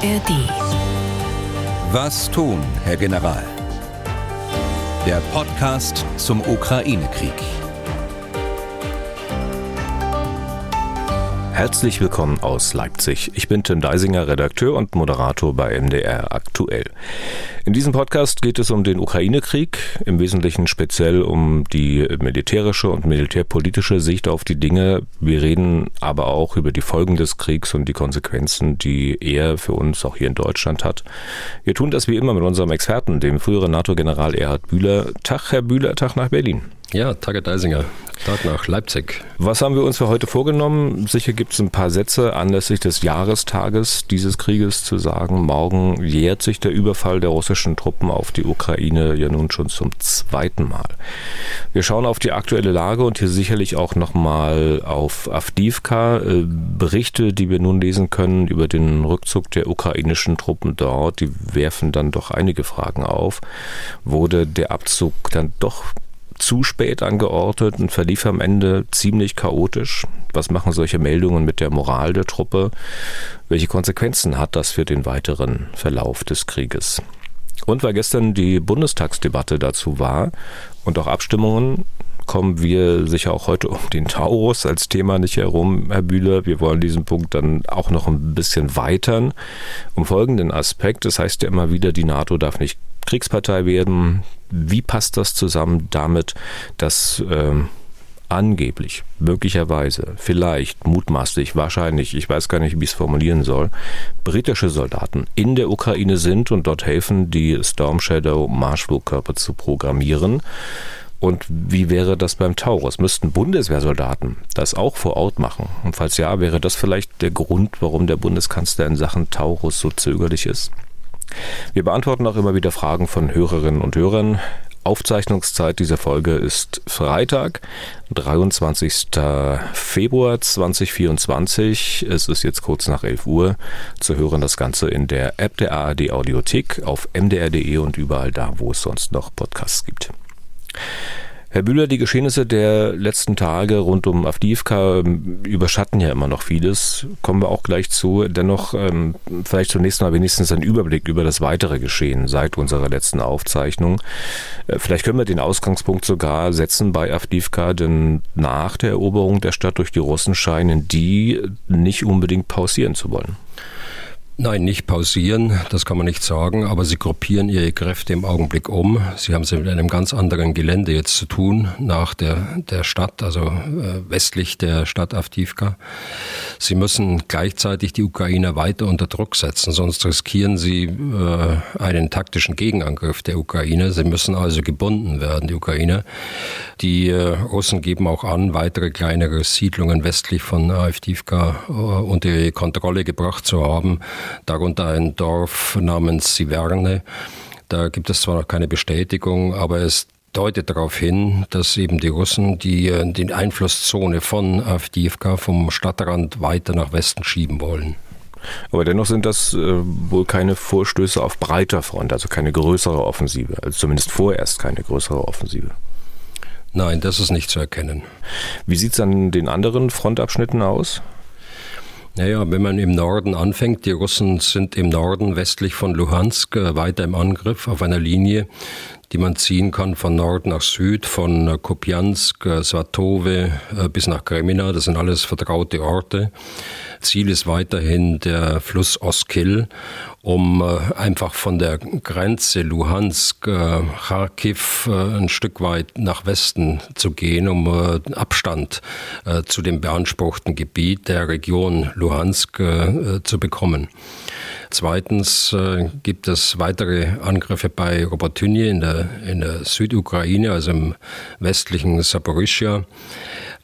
ARD. Was tun, Herr General? Der Podcast zum Ukraine-Krieg. Herzlich willkommen aus Leipzig. Ich bin Tim Deisinger, Redakteur und Moderator bei MDR Aktuell. In diesem Podcast geht es um den Ukraine-Krieg, im Wesentlichen speziell um die militärische und militärpolitische Sicht auf die Dinge. Wir reden aber auch über die Folgen des Kriegs und die Konsequenzen, die er für uns auch hier in Deutschland hat. Wir tun das wie immer mit unserem Experten, dem früheren NATO-General Erhard Bühler. Tag, Herr Bühler, Tag nach Berlin. Ja, Tage Deisinger, Tag nach Leipzig. Was haben wir uns für heute vorgenommen? Sicher gibt es ein paar Sätze anlässlich des Jahrestages dieses Krieges zu sagen. Morgen jährt sich der Überfall der russischen Truppen auf die Ukraine ja nun schon zum zweiten Mal. Wir schauen auf die aktuelle Lage und hier sicherlich auch nochmal auf Avdivka. Äh, Berichte, die wir nun lesen können über den Rückzug der ukrainischen Truppen dort, die werfen dann doch einige Fragen auf. Wurde der Abzug dann doch zu spät angeordnet und verlief am Ende ziemlich chaotisch. Was machen solche Meldungen mit der Moral der Truppe? Welche Konsequenzen hat das für den weiteren Verlauf des Krieges? Und weil gestern die Bundestagsdebatte dazu war und auch Abstimmungen, kommen wir sicher auch heute um den Taurus als Thema nicht herum, Herr Bühler. Wir wollen diesen Punkt dann auch noch ein bisschen weitern um folgenden Aspekt. Das heißt ja immer wieder, die NATO darf nicht Kriegspartei werden. Wie passt das zusammen damit, dass äh, angeblich, möglicherweise, vielleicht, mutmaßlich, wahrscheinlich, ich weiß gar nicht, wie ich es formulieren soll, britische Soldaten in der Ukraine sind und dort helfen, die Storm Shadow Marschflugkörper zu programmieren? Und wie wäre das beim Taurus? Müssten Bundeswehrsoldaten das auch vor Ort machen? Und falls ja, wäre das vielleicht der Grund, warum der Bundeskanzler in Sachen Taurus so zögerlich ist? Wir beantworten auch immer wieder Fragen von Hörerinnen und Hörern. Aufzeichnungszeit dieser Folge ist Freitag, 23. Februar 2024. Es ist jetzt kurz nach 11 Uhr. Zu hören das Ganze in der App der ARD Audiothek auf mdr.de und überall da, wo es sonst noch Podcasts gibt. Herr Bühler, die Geschehnisse der letzten Tage rund um Avdiivka ähm, überschatten ja immer noch vieles. Kommen wir auch gleich zu. Dennoch ähm, vielleicht zunächst mal wenigstens ein Überblick über das weitere Geschehen seit unserer letzten Aufzeichnung. Äh, vielleicht können wir den Ausgangspunkt sogar setzen bei Avdiivka, denn nach der Eroberung der Stadt durch die Russen scheinen die nicht unbedingt pausieren zu wollen. Nein, nicht pausieren, das kann man nicht sagen, aber sie gruppieren ihre Kräfte im Augenblick um. Sie haben es mit einem ganz anderen Gelände jetzt zu tun, nach der, der Stadt, also äh, westlich der Stadt Avdivka. Sie müssen gleichzeitig die Ukrainer weiter unter Druck setzen, sonst riskieren sie äh, einen taktischen Gegenangriff der Ukraine. Sie müssen also gebunden werden, die Ukrainer. Die äh, Russen geben auch an, weitere kleinere Siedlungen westlich von Avdivka äh, unter ihre Kontrolle gebracht zu haben darunter ein Dorf namens Siverne. Da gibt es zwar noch keine Bestätigung, aber es deutet darauf hin, dass eben die Russen die, äh, die Einflusszone von Avdiivka vom Stadtrand weiter nach Westen schieben wollen. Aber dennoch sind das äh, wohl keine Vorstöße auf breiter Front, also keine größere Offensive, also zumindest vorerst keine größere Offensive. Nein, das ist nicht zu erkennen. Wie sieht es an den anderen Frontabschnitten aus? Naja, wenn man im Norden anfängt, die Russen sind im Norden westlich von Luhansk äh, weiter im Angriff auf einer Linie, die man ziehen kann von Nord nach Süd, von äh, Kupiansk, äh, Svatove bis nach Kremina. Das sind alles vertraute Orte. Ziel ist weiterhin der Fluss Oskil um äh, einfach von der Grenze Luhansk, äh, Kharkiv äh, ein Stück weit nach Westen zu gehen, um äh, Abstand äh, zu dem beanspruchten Gebiet der Region Luhansk äh, zu bekommen. Zweitens äh, gibt es weitere Angriffe bei Robotynie in der, in der Südukraine, also im westlichen Saporischia.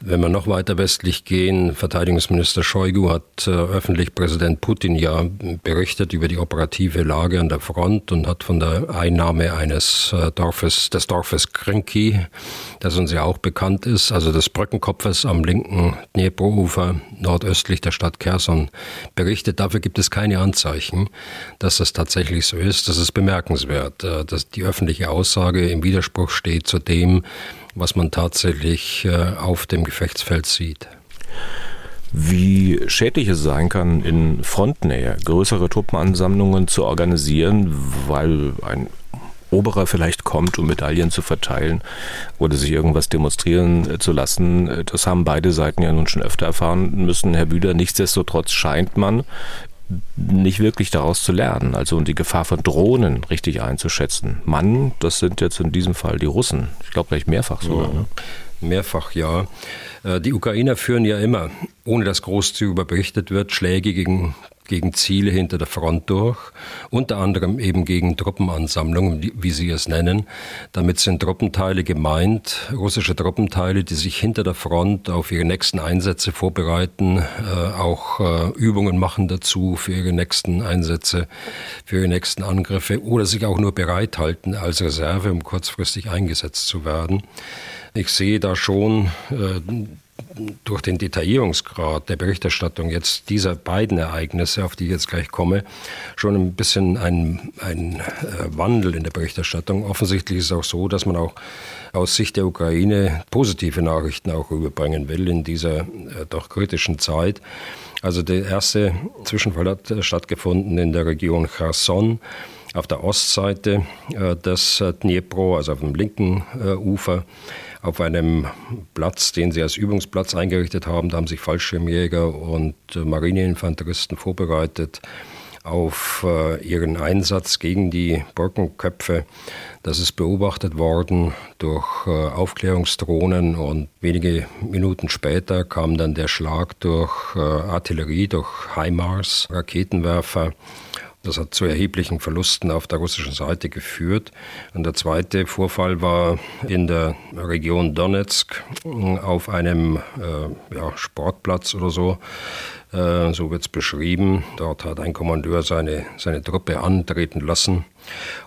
Wenn wir noch weiter westlich gehen, Verteidigungsminister Shoigu hat äh, öffentlich Präsident Putin ja berichtet über die operative Lage an der Front und hat von der Einnahme eines äh, Dorfes, des Dorfes Krinki, das uns ja auch bekannt ist, also des Brückenkopfes am linken Dnepro-Ufer nordöstlich der Stadt Kherson, berichtet. Dafür gibt es keine Anzeichen, dass das tatsächlich so ist. Das ist bemerkenswert, äh, dass die öffentliche Aussage im Widerspruch steht zu dem, was man tatsächlich äh, auf dem Gefechtsfeld sieht. wie schädlich es sein kann, in Frontnähe größere Truppenansammlungen zu organisieren, weil ein Oberer vielleicht kommt, um Medaillen zu verteilen oder sich irgendwas demonstrieren äh, zu lassen. Das haben beide Seiten ja nun schon öfter erfahren müssen, Herr Büder. Nichtsdestotrotz scheint man nicht wirklich daraus zu lernen, also die Gefahr von Drohnen richtig einzuschätzen. Mann, das sind jetzt in diesem Fall die Russen. Ich glaube gleich mehrfach sogar. Ne? Mehrfach, ja. Äh, die Ukrainer führen ja immer, ohne dass groß darüber berichtet wird, Schläge gegen gegen Ziele hinter der Front durch, unter anderem eben gegen Truppenansammlungen, wie sie es nennen. Damit sind Truppenteile gemeint, russische Truppenteile, die sich hinter der Front auf ihre nächsten Einsätze vorbereiten, äh, auch äh, Übungen machen dazu für ihre nächsten Einsätze, für ihre nächsten Angriffe oder sich auch nur bereithalten als Reserve, um kurzfristig eingesetzt zu werden. Ich sehe da schon äh, durch den Detaillierungsgrad der Berichterstattung jetzt dieser beiden Ereignisse, auf die ich jetzt gleich komme, schon ein bisschen ein, ein äh, Wandel in der Berichterstattung. Offensichtlich ist es auch so, dass man auch aus Sicht der Ukraine positive Nachrichten auch überbringen will in dieser äh, doch kritischen Zeit. Also der erste Zwischenfall hat äh, stattgefunden in der Region Cherson auf der Ostseite äh, des äh, Dnipro, also auf dem linken äh, Ufer auf einem Platz, den sie als Übungsplatz eingerichtet haben. Da haben sich Fallschirmjäger und äh, Marineinfanteristen vorbereitet auf äh, ihren Einsatz gegen die Brückenköpfe. Das ist beobachtet worden durch äh, Aufklärungsdrohnen und wenige Minuten später kam dann der Schlag durch Artillerie, durch HIMARS, Raketenwerfer das hat zu erheblichen Verlusten auf der russischen Seite geführt. Und der zweite Vorfall war in der Region Donetsk auf einem äh, ja, Sportplatz oder so. Äh, so wird es beschrieben. Dort hat ein Kommandeur seine, seine Truppe antreten lassen.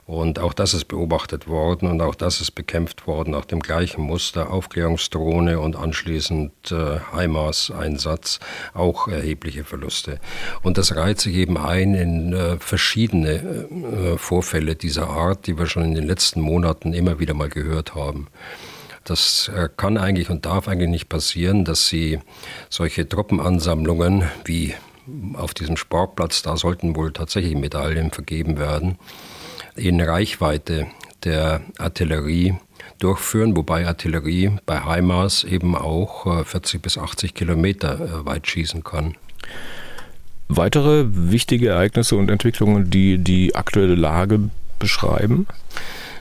Und auch das ist beobachtet worden und auch das ist bekämpft worden nach dem gleichen Muster. Aufklärungsdrohne und anschließend äh, HIMARS-Einsatz, auch erhebliche Verluste. Und das reiht sich eben ein in äh, verschiedene äh, Vorfälle dieser Art, die wir schon in den letzten Monaten immer wieder mal gehört haben. Das äh, kann eigentlich und darf eigentlich nicht passieren, dass sie solche Truppenansammlungen wie auf diesem Sportplatz, da sollten wohl tatsächlich Medaillen vergeben werden, in Reichweite der Artillerie durchführen, wobei Artillerie bei HIMARS eben auch 40 äh, bis 80 Kilometer äh, weit schießen kann. Weitere wichtige Ereignisse und Entwicklungen, die die aktuelle Lage beschreiben?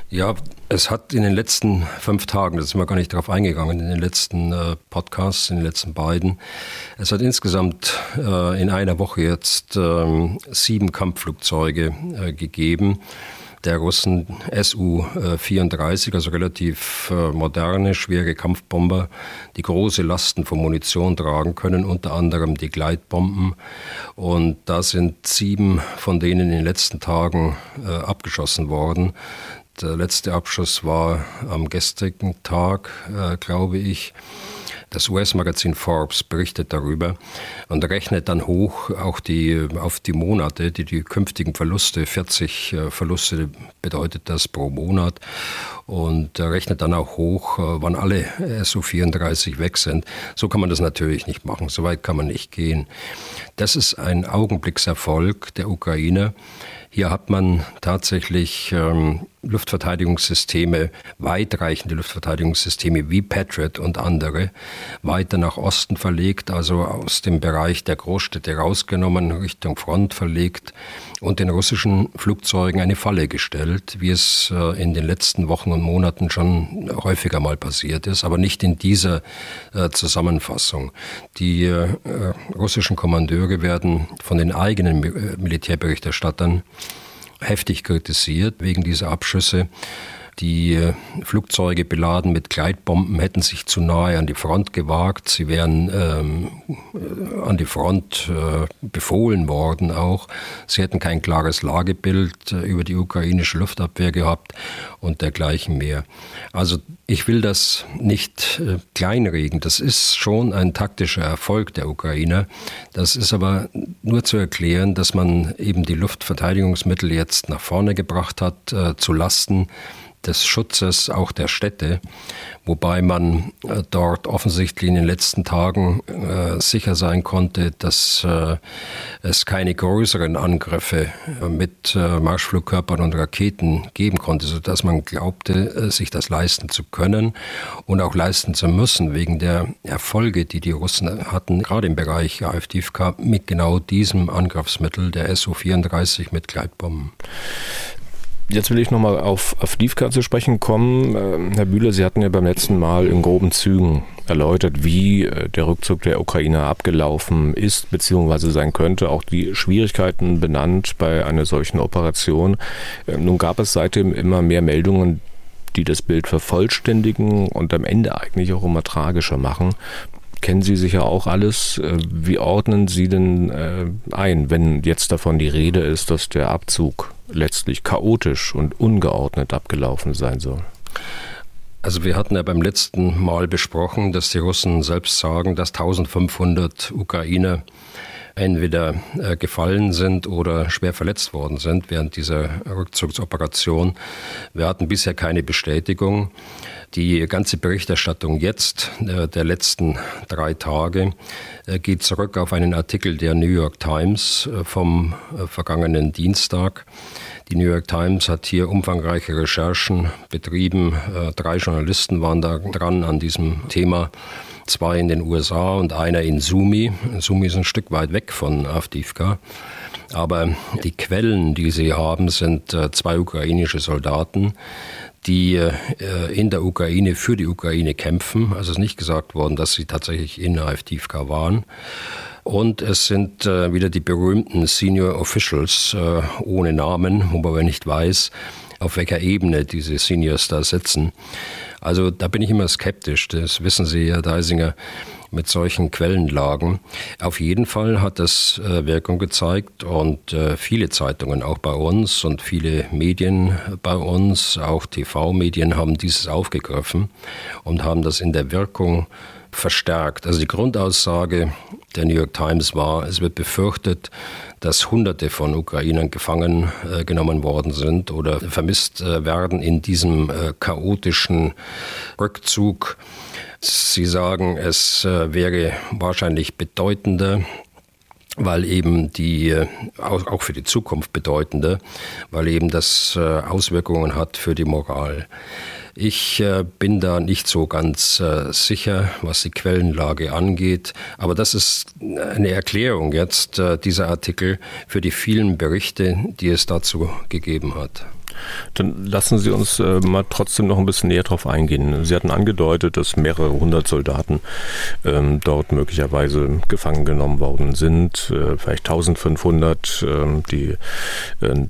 Ja, es hat in den letzten fünf Tagen, das sind wir gar nicht darauf eingegangen, in den letzten äh, Podcasts, in den letzten beiden, es hat insgesamt äh, in einer Woche jetzt äh, sieben Kampfflugzeuge äh, gegeben der Russen Su-34, also relativ äh, moderne, schwere Kampfbomber, die große Lasten von Munition tragen können, unter anderem die Gleitbomben. Und da sind sieben von denen in den letzten Tagen äh, abgeschossen worden. Der letzte Abschuss war am gestrigen Tag, äh, glaube ich. Das US-Magazin Forbes berichtet darüber und rechnet dann hoch auch die, auf die Monate, die die künftigen Verluste, 40 äh, Verluste bedeutet das pro Monat und rechnet dann auch hoch, äh, wann alle SU-34 weg sind. So kann man das natürlich nicht machen, so weit kann man nicht gehen. Das ist ein Augenblickserfolg der Ukraine. Hier hat man tatsächlich ähm, Luftverteidigungssysteme, weitreichende Luftverteidigungssysteme wie Patriot und andere, weiter nach Osten verlegt, also aus dem Bereich der Großstädte rausgenommen, Richtung Front verlegt und den russischen Flugzeugen eine Falle gestellt, wie es äh, in den letzten Wochen und Monaten schon häufiger mal passiert ist, aber nicht in dieser äh, Zusammenfassung. Die äh, russischen Kommandeure werden von den eigenen Militärberichterstattern heftig kritisiert wegen dieser Abschüsse. Die äh, Flugzeuge beladen mit Gleitbomben hätten sich zu nahe an die Front gewagt. Sie wären ähm, äh, an die Front äh, befohlen worden auch. Sie hätten kein klares Lagebild äh, über die ukrainische Luftabwehr gehabt und dergleichen mehr. Also ich will das nicht äh, kleinreden. Das ist schon ein taktischer Erfolg der Ukrainer. Das ist aber nur zu erklären, dass man eben die Luftverteidigungsmittel jetzt nach vorne gebracht hat, äh, zu Lasten des Schutzes auch der Städte, wobei man äh, dort offensichtlich in den letzten Tagen äh, sicher sein konnte, dass äh, es keine größeren Angriffe mit Marschflugkörpern und Raketen geben konnte, sodass man glaubte, sich das leisten zu können und auch leisten zu müssen, wegen der Erfolge, die die Russen hatten, gerade im Bereich AfDFK, mit genau diesem Angriffsmittel, der Su-34 mit Gleitbomben. Jetzt will ich nochmal auf, auf Divka zu sprechen kommen. Ähm, Herr Bühler, Sie hatten ja beim letzten Mal in groben Zügen erläutert, wie äh, der Rückzug der Ukraine abgelaufen ist bzw. sein könnte, auch die Schwierigkeiten benannt bei einer solchen Operation. Ähm, nun gab es seitdem immer mehr Meldungen, die das Bild vervollständigen und am Ende eigentlich auch immer tragischer machen kennen Sie sicher auch alles. Äh, wie ordnen Sie denn äh, ein, wenn jetzt davon die Rede ist, dass der Abzug letztlich chaotisch und ungeordnet abgelaufen sein soll? Also wir hatten ja beim letzten Mal besprochen, dass die Russen selbst sagen, dass 1500 Ukrainer entweder äh, gefallen sind oder schwer verletzt worden sind während dieser Rückzugsoperation. Wir hatten bisher keine Bestätigung. Die ganze Berichterstattung jetzt äh, der letzten drei Tage äh, geht zurück auf einen Artikel der New York Times vom vergangenen Dienstag. Die New York Times hat hier umfangreiche Recherchen betrieben. Drei Journalisten waren da dran an diesem Thema zwei in den USA und einer in Sumi. Sumi ist ein Stück weit weg von Avdivka. Aber die Quellen, die sie haben, sind äh, zwei ukrainische Soldaten, die äh, in der Ukraine für die Ukraine kämpfen. Also ist nicht gesagt worden, dass sie tatsächlich in Avdivka waren. Und es sind äh, wieder die berühmten Senior Officials ohne Namen, wo man nicht weiß, auf welcher Ebene diese Seniors da sitzen. Also da bin ich immer skeptisch. Das wissen Sie, Herr Deisinger, mit solchen Quellenlagen. Auf jeden Fall hat das äh, Wirkung gezeigt und äh, viele Zeitungen auch bei uns und viele Medien bei uns, auch TV-Medien haben dieses aufgegriffen und haben das in der Wirkung verstärkt. Also die Grundaussage der New York Times war, es wird befürchtet, dass Hunderte von Ukrainern gefangen äh, genommen worden sind oder vermisst äh, werden in diesem äh, chaotischen Rückzug. Sie sagen, es äh, wäre wahrscheinlich bedeutender, weil eben die, äh, auch für die Zukunft bedeutender, weil eben das äh, Auswirkungen hat für die Moral. Ich äh, bin da nicht so ganz äh, sicher, was die Quellenlage angeht, aber das ist eine Erklärung jetzt, äh, dieser Artikel, für die vielen Berichte, die es dazu gegeben hat. Dann lassen Sie uns äh, mal trotzdem noch ein bisschen näher drauf eingehen. Sie hatten angedeutet, dass mehrere hundert Soldaten ähm, dort möglicherweise gefangen genommen worden sind, äh, vielleicht 1500, äh, die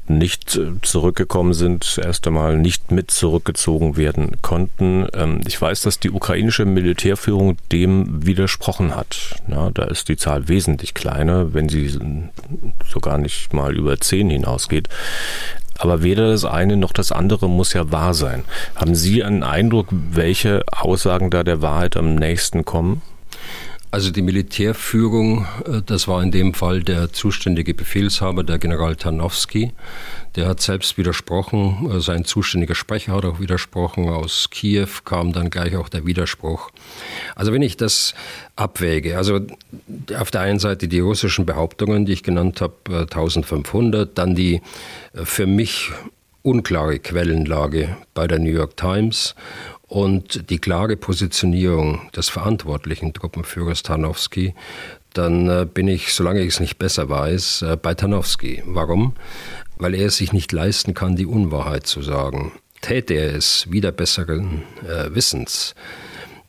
nicht äh, zurückgekommen sind, erst einmal nicht mit zurückgezogen werden konnten. Ähm, ich weiß, dass die ukrainische Militärführung dem widersprochen hat. Na, da ist die Zahl wesentlich kleiner, wenn sie sogar nicht mal über zehn hinausgeht. Aber weder das eine noch das andere muss ja wahr sein. Haben Sie einen Eindruck, welche Aussagen da der Wahrheit am nächsten kommen? Also die Militärführung, äh, das war in dem Fall der zuständige Befehlshaber, der General Tarnowski. Der hat selbst widersprochen, äh, sein zuständiger Sprecher hat auch widersprochen. Aus Kiew kam dann gleich auch der Widerspruch. Also wenn ich das abwäge, also auf der einen Seite die russischen Behauptungen, die ich genannt habe, 1500, äh, dann die für mich unklare Quellenlage bei der New York Times und die klare Positionierung des verantwortlichen Truppenführers Tarnowski, dann äh, bin ich, solange ich es nicht besser weiß, äh, bei Tarnowski. Warum? Weil er es sich nicht leisten kann, die Unwahrheit zu sagen. Täte er es wieder besseren äh, Wissens,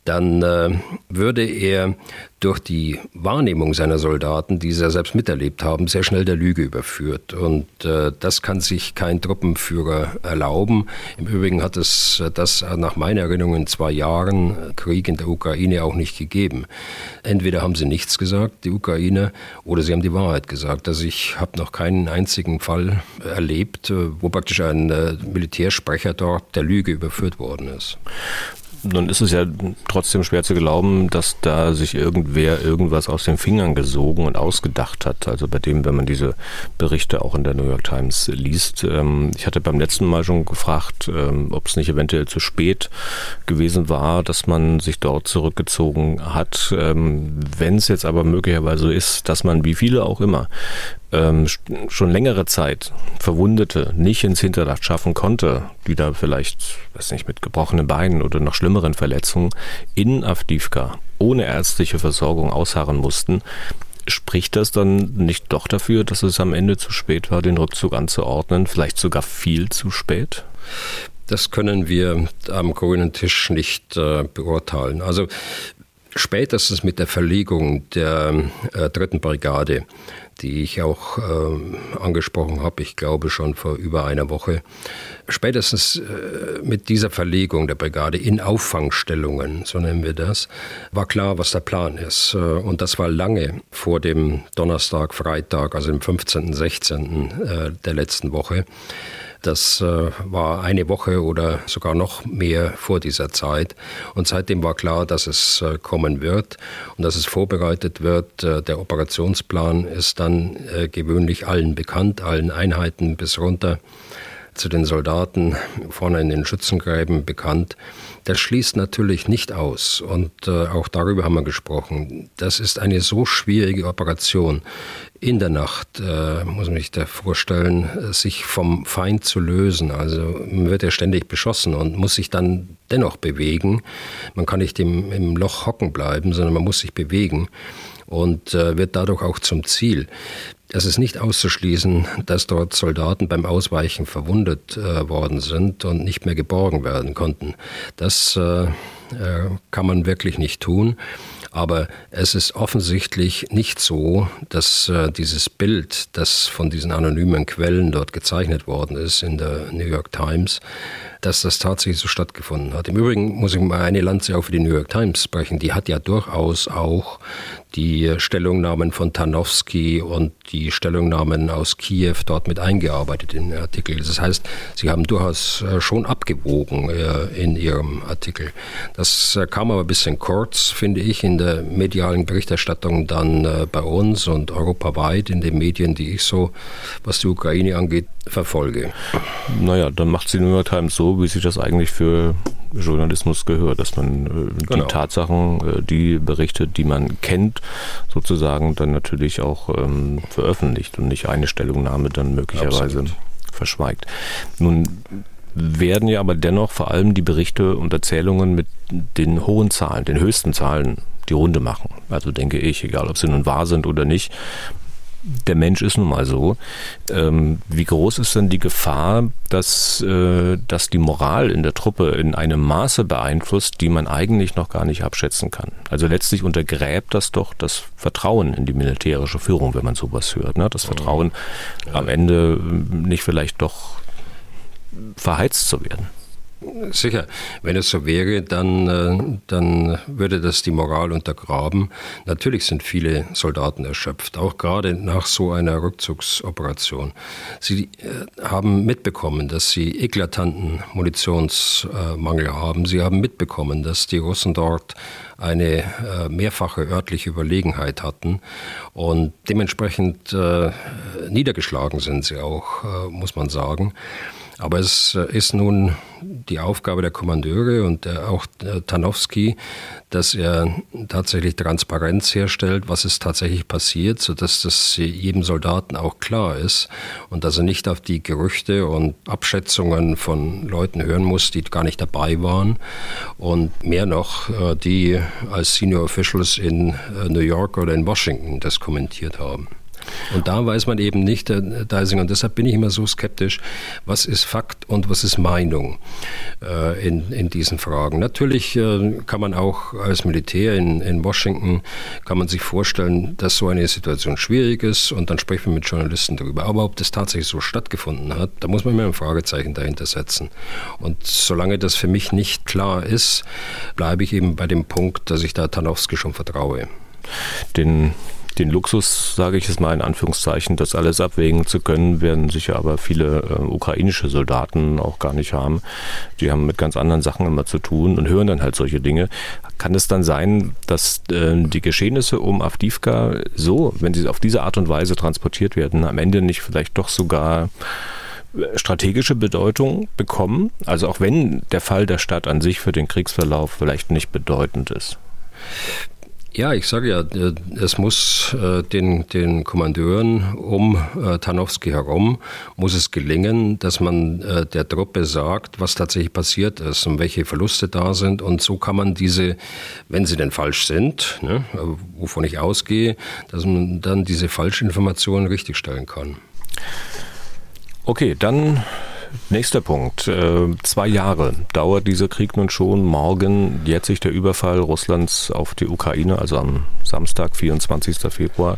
dann äh, würde er durch die Wahrnehmung seiner Soldaten, die sie ja selbst miterlebt haben, sehr schnell der Lüge überführt. Und äh, das kann sich kein Truppenführer erlauben. Im Übrigen hat es äh, das nach meiner Erinnerung in zwei Jahren Krieg in der Ukraine auch nicht gegeben. Entweder haben sie nichts gesagt, die Ukrainer, oder sie haben die Wahrheit gesagt. Also ich habe noch keinen einzigen Fall erlebt, äh, wo praktisch ein äh, Militärsprecher dort der Lüge überführt worden ist. Nun ist es ja trotzdem schwer zu glauben, dass da sich irgendwer irgendwas aus den Fingern gesogen und ausgedacht hat. Also bei dem, wenn man diese Berichte auch in der New York Times liest. Ähm, ich hatte beim letzten Mal schon gefragt, ähm, ob es nicht eventuell zu spät gewesen war, dass man sich dort zurückgezogen hat. Ähm, wenn es jetzt aber möglicherweise so ist, dass man, wie viele auch immer, ähm, schon längere Zeit Verwundete nicht ins Hinterdacht schaffen konnte, die da vielleicht, weiß nicht, mit gebrochenen Beinen oder noch schlimmeren Verletzungen in Avdivka ohne ärztliche Versorgung ausharren mussten, spricht das dann nicht doch dafür, dass es am Ende zu spät war, den Rückzug anzuordnen, vielleicht sogar viel zu spät? Das können wir am grünen Tisch nicht äh, beurteilen. Also spätestens mit der Verlegung der äh, dritten Brigade die ich auch äh, angesprochen habe, ich glaube schon vor über einer Woche. Spätestens äh, mit dieser Verlegung der Brigade in Auffangstellungen, so nennen wir das, war klar, was der Plan ist. Äh, und das war lange vor dem Donnerstag, Freitag, also dem 15., 16. Äh, der letzten Woche. Das äh, war eine Woche oder sogar noch mehr vor dieser Zeit. Und seitdem war klar, dass es äh, kommen wird und dass es vorbereitet wird. Äh, der Operationsplan ist dann gewöhnlich allen bekannt, allen Einheiten bis runter zu den Soldaten vorne in den Schützengräben bekannt. Das schließt natürlich nicht aus. Und äh, auch darüber haben wir gesprochen. Das ist eine so schwierige Operation. In der Nacht, äh, muss man sich da vorstellen, sich vom Feind zu lösen. Also man wird ja ständig beschossen und muss sich dann dennoch bewegen. Man kann nicht im, im Loch hocken bleiben, sondern man muss sich bewegen und äh, wird dadurch auch zum Ziel. Es ist nicht auszuschließen, dass dort Soldaten beim Ausweichen verwundet äh, worden sind und nicht mehr geborgen werden konnten. Das äh, äh, kann man wirklich nicht tun. Aber es ist offensichtlich nicht so, dass äh, dieses Bild, das von diesen anonymen Quellen dort gezeichnet worden ist in der New York Times, dass das tatsächlich so stattgefunden hat. Im Übrigen muss ich mal eine Lanze auch für die New York Times sprechen. Die hat ja durchaus auch die Stellungnahmen von Tarnowski und die Stellungnahmen aus Kiew dort mit eingearbeitet in den Artikel. Das heißt, sie haben durchaus äh, schon abgewogen äh, in ihrem Artikel. Das äh, kam aber ein bisschen kurz, finde ich, in der medialen Berichterstattung dann bei uns und europaweit in den Medien, die ich so, was die Ukraine angeht, verfolge. Naja, dann macht sie New York Times so, wie sich das eigentlich für Journalismus gehört, dass man äh, genau. die Tatsachen, äh, die Berichte, die man kennt, sozusagen dann natürlich auch ähm, veröffentlicht und nicht eine Stellungnahme dann möglicherweise Absolut. verschweigt. Nun werden ja aber dennoch vor allem die Berichte und Erzählungen mit den hohen Zahlen, den höchsten Zahlen die Runde machen. Also denke ich, egal ob sie nun wahr sind oder nicht, der Mensch ist nun mal so. Ähm, wie groß ist denn die Gefahr, dass, äh, dass die Moral in der Truppe in einem Maße beeinflusst, die man eigentlich noch gar nicht abschätzen kann? Also letztlich untergräbt das doch das Vertrauen in die militärische Führung, wenn man sowas hört. Ne? Das Vertrauen ja. am Ende nicht vielleicht doch verheizt zu werden. Sicher, wenn es so wäre, dann, äh, dann würde das die Moral untergraben. Natürlich sind viele Soldaten erschöpft, auch gerade nach so einer Rückzugsoperation. Sie äh, haben mitbekommen, dass sie eklatanten Munitionsmangel haben. Sie haben mitbekommen, dass die Russen dort eine äh, mehrfache örtliche Überlegenheit hatten und dementsprechend niedergeschlagen sind sie auch, muss man sagen. Aber es äh, ist nun die Aufgabe der Kommandeure und auch Tanowski, dass er tatsächlich Transparenz herstellt, was ist tatsächlich passiert, sodass das jedem Soldaten auch klar ist und dass er nicht auf die Gerüchte und Abschätzungen von Leuten hören muss, die gar nicht dabei waren und mehr noch, äh, die als Senior Officials in äh, New York oder in Washington das kommentiert haben. Und da weiß man eben nicht, Herr Deisinger, und deshalb bin ich immer so skeptisch, was ist Fakt und was ist Meinung äh, in, in diesen Fragen. Natürlich äh, kann man auch als Militär in, in Washington, kann man sich vorstellen, dass so eine Situation schwierig ist und dann sprechen wir mit Journalisten darüber. Aber ob das tatsächlich so stattgefunden hat, da muss man mir ein Fragezeichen dahinter setzen. Und solange das für mich nicht klar ist, bleibe ich eben bei dem Punkt, dass ich da Tanowski schon vertraue. Den Den Luxus, sage ich es mal in Anführungszeichen, das alles abwägen zu können, werden sicher aber viele äh, ukrainische Soldaten auch gar nicht haben. Die haben mit ganz anderen Sachen immer zu tun und hören dann halt solche Dinge. Kann es dann sein, dass äh, die Geschehnisse um Avdivka so, wenn sie auf diese Art und Weise transportiert werden, am Ende nicht vielleicht doch sogar äh, strategische Bedeutung bekommen? Also auch wenn der Fall der Stadt an sich für den Kriegsverlauf vielleicht nicht bedeutend ist. Ja, ich sage ja, äh, es muss äh, den, den Kommandeuren um äh, Tarnowski herum, muss es gelingen, dass man der Truppe sagt, was tatsächlich passiert ist und welche Verluste da sind. Und so kann man diese, wenn sie denn falsch sind, ne, wovon ich ausgehe, dass man dann diese Falschinformationen richtigstellen kann. Okay, dann Nächster Punkt. Äh, zwei Jahre dauert dieser Krieg nun schon. Morgen jährt sich der Überfall Russlands auf die Ukraine, also am Samstag, 24. Februar.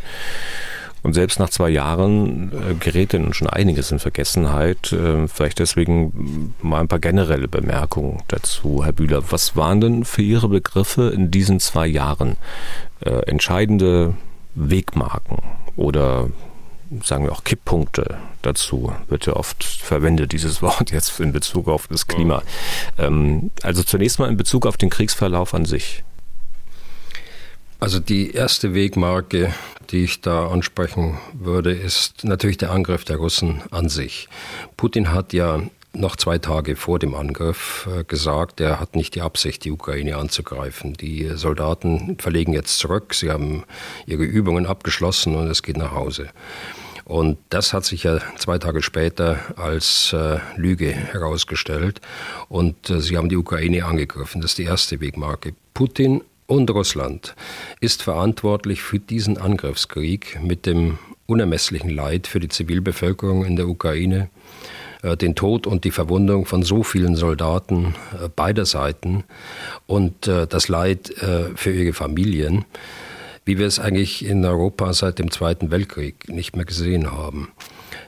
Und selbst nach zwei Jahren äh, gerät denn schon einiges in Vergessenheit. Äh, vielleicht deswegen mal ein paar generelle Bemerkungen dazu, Herr Bühler. Was waren denn für Ihre Begriffe in diesen zwei Jahren entscheidende Wegmarken oder sagen wir auch Kipppunkte dazu, wird ja oft verwendet, dieses Wort jetzt in Bezug auf das Klima. Ähm, also zunächst mal in Bezug auf den Kriegsverlauf an sich. Also die erste Wegmarke, die ich da ansprechen würde, ist natürlich der Angriff der Russen an sich. Putin hat ja noch zwei Tage vor dem Angriff äh, gesagt, er hat nicht die Absicht, die Ukraine anzugreifen. Die Soldaten verlegen jetzt zurück, sie haben ihre Übungen abgeschlossen und es geht nach Hause. Und das hat sich ja zwei Tage später als äh, Lüge herausgestellt. Und äh, sie haben die Ukraine angegriffen. Das ist die erste Wegmarke. Putin und Russland ist verantwortlich für diesen Angriffskrieg mit dem unermesslichen Leid für die Zivilbevölkerung in der Ukraine, äh, den Tod und die Verwundung von so vielen Soldaten äh, beider Seiten und äh, das Leid äh, für ihre Familien wie wir es eigentlich in Europa seit dem Zweiten Weltkrieg nicht mehr gesehen haben.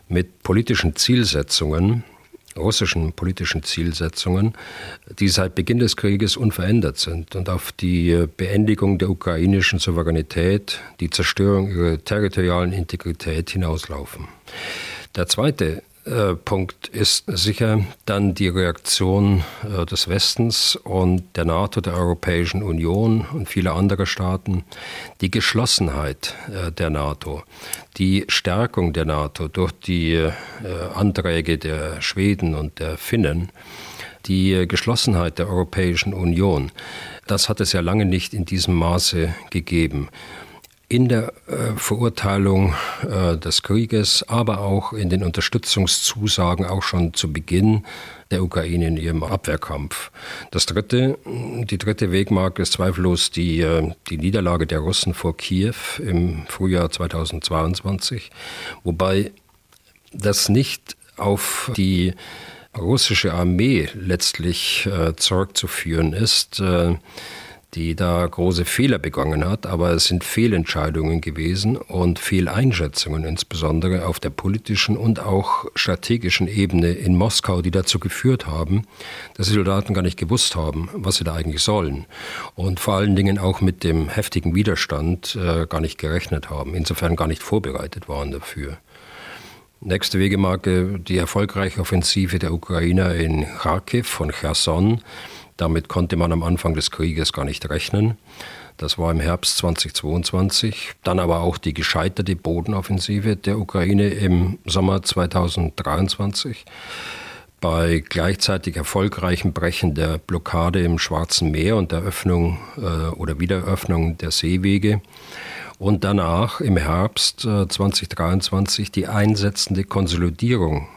Mit politischen Zielsetzungen, russischen politischen Zielsetzungen, die seit Beginn des Krieges unverändert sind und auf die Beendigung der ukrainischen Souveränität, die Zerstörung ihrer territorialen Integrität hinauslaufen. Der zweite Punkt ist sicher dann die Reaktion äh, des Westens und der NATO, der Europäischen Union und vieler anderer Staaten, die Geschlossenheit äh, der NATO, die Stärkung der NATO durch die Anträge der Schweden und der Finnen, die Geschlossenheit der Europäischen Union, das hat es ja lange nicht in diesem Maße gegeben in der äh, Verurteilung äh, des Krieges, aber auch in den Unterstützungszusagen auch schon zu Beginn der Ukraine in ihrem Abwehrkampf. Das dritte, die dritte Wegmarke ist zweifellos die, äh, die Niederlage der Russen vor Kiew im Frühjahr 2022, wobei das nicht auf die russische Armee letztlich zurückzuführen ist. Die da große Fehler begangen hat, aber es sind Fehlentscheidungen gewesen und Fehleinschätzungen insbesondere auf der politischen und auch strategischen Ebene in Moskau, die dazu geführt haben, dass die Soldaten gar nicht gewusst haben, was sie da eigentlich sollen und vor allen Dingen auch mit dem heftigen Widerstand äh, gar nicht gerechnet haben, insofern gar nicht vorbereitet waren dafür. Nächste Wegemarke, die erfolgreiche Offensive der Ukrainer in Kharkiv von Cherson damit konnte man am Anfang des Krieges gar nicht rechnen. Das war im Herbst 2022. Dann aber auch die gescheiterte Bodenoffensive der Ukraine im Sommer 2023. Bei gleichzeitig erfolgreichem Brechen der Blockade im Schwarzen Meer und der Öffnung äh, oder Wiedereröffnung der Seewege. Und danach im Herbst äh, 2023 die einsetzende Konsolidierung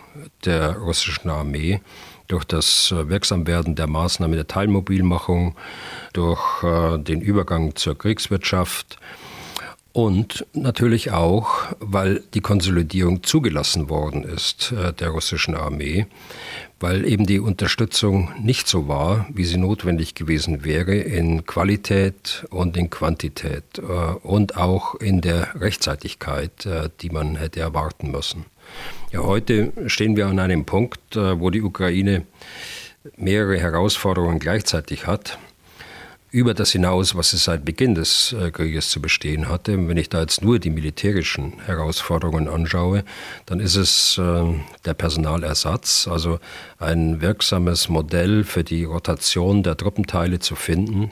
der russischen Armee durch das äh, Wirksamwerden der Maßnahmen der Teilmobilmachung, durch äh, den Übergang zur Kriegswirtschaft und natürlich auch, weil die Konsolidierung zugelassen worden ist äh, der russischen Armee, weil eben die Unterstützung nicht so war, wie sie notwendig gewesen wäre in Qualität und in Quantität und auch in der Rechtzeitigkeit, die man hätte erwarten müssen. Ja, heute stehen wir an einem Punkt, äh, wo die Ukraine mehrere Herausforderungen gleichzeitig hat. über das hinaus, was es seit Beginn des äh, Krieges zu bestehen hatte. Wenn ich da jetzt nur die militärischen Herausforderungen anschaue, dann ist es äh, der Personalersatz, also ein wirksames Modell für die Rotation der Truppenteile zu finden,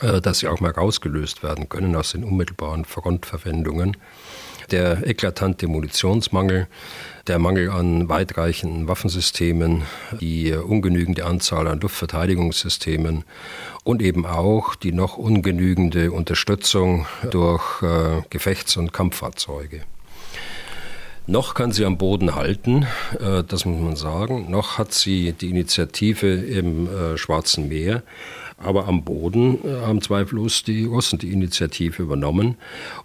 äh, dass sie auch mal rausgelöst werden können aus den unmittelbaren Frontverwendungen der eklatante Munitionsmangel, der Mangel an weitreichenden Waffensystemen, die ungenügende Anzahl an Luftverteidigungssystemen und eben auch die noch ungenügende Unterstützung durch äh, Gefechts- und Kampffahrzeuge. Noch kann sie am Boden halten, äh, das muss man sagen. Noch hat sie die Initiative im äh, Schwarzen Meer. Aber am Boden äh, haben zweifellos die Russen die Initiative übernommen.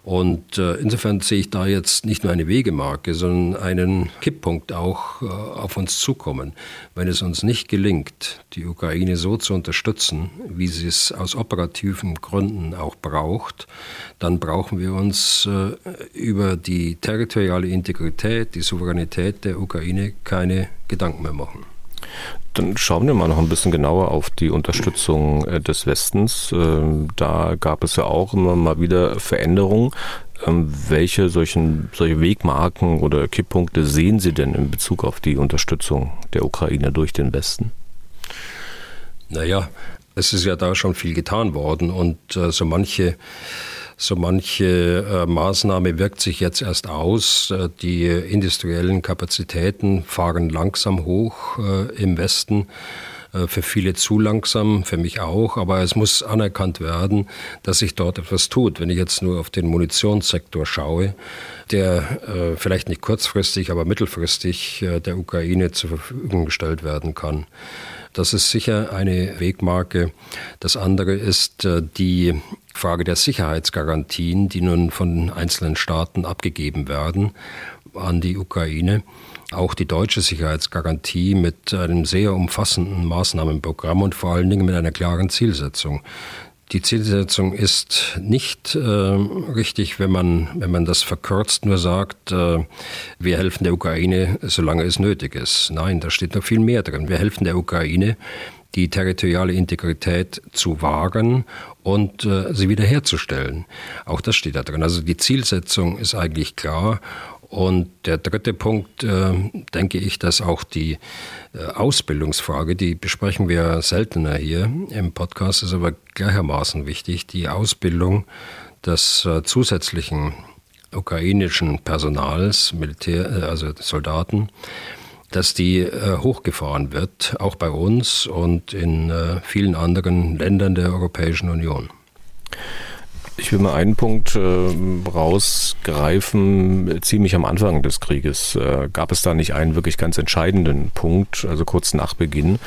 Und äh, insofern sehe ich da jetzt nicht nur eine Wegemarke, sondern einen Kipppunkt auch äh, auf uns zukommen. Wenn es uns nicht gelingt, die Ukraine so zu unterstützen, wie sie es aus operativen Gründen auch braucht, dann brauchen wir uns über die territoriale Integrität, die Souveränität der Ukraine keine Gedanken mehr machen. Dann schauen wir mal noch ein bisschen genauer auf die Unterstützung äh, des Westens. Ähm, da gab es ja auch immer mal wieder Veränderungen. Ähm, welche solchen, solche Wegmarken oder Kipppunkte sehen Sie denn in Bezug auf die Unterstützung der Ukraine durch den Westen? Naja, es ist ja da schon viel getan worden und äh, so manche so manche äh, Maßnahme wirkt sich jetzt erst aus. Äh, die industriellen Kapazitäten fahren langsam hoch äh, im Westen äh, für viele zu langsam, für mich auch, aber es muss anerkannt werden, dass sich dort etwas tut. Wenn ich jetzt nur auf den Munitionssektor schaue, der äh, vielleicht nicht kurzfristig, aber mittelfristig äh, der Ukraine zur Verfügung gestellt werden kann. Das ist sicher eine Wegmarke. Das andere ist äh, die Frage der Sicherheitsgarantien, die nun von einzelnen Staaten abgegeben werden an die Ukraine. Auch die deutsche Sicherheitsgarantie mit einem sehr umfassenden Maßnahmenprogramm und vor allen Dingen mit einer klaren Zielsetzung. Die Zielsetzung ist nicht äh, richtig, wenn man, wenn man das verkürzt nur sagt, äh, wir helfen der Ukraine, solange es nötig ist. Nein, da steht noch viel mehr drin. Wir helfen der Ukraine, die territoriale Integrität zu wahren und äh, sie wiederherzustellen. Auch das steht da drin. Also die Zielsetzung ist eigentlich klar und der dritte Punkt, äh, denke ich, dass auch die äh, Ausbildungsfrage, die besprechen wir seltener hier im Podcast, ist aber gleichermaßen wichtig. Die Ausbildung des äh, zusätzlichen ukrainischen Personals, Militär, äh, also Soldaten, dass die äh, hochgefahren wird, auch bei uns und in äh, vielen anderen Ländern der Europäischen Union. Ich will mal einen Punkt äh, rausgreifen. Ziemlich am Anfang des Krieges äh, gab es da nicht einen wirklich ganz entscheidenden Punkt, also kurz nach Beginn,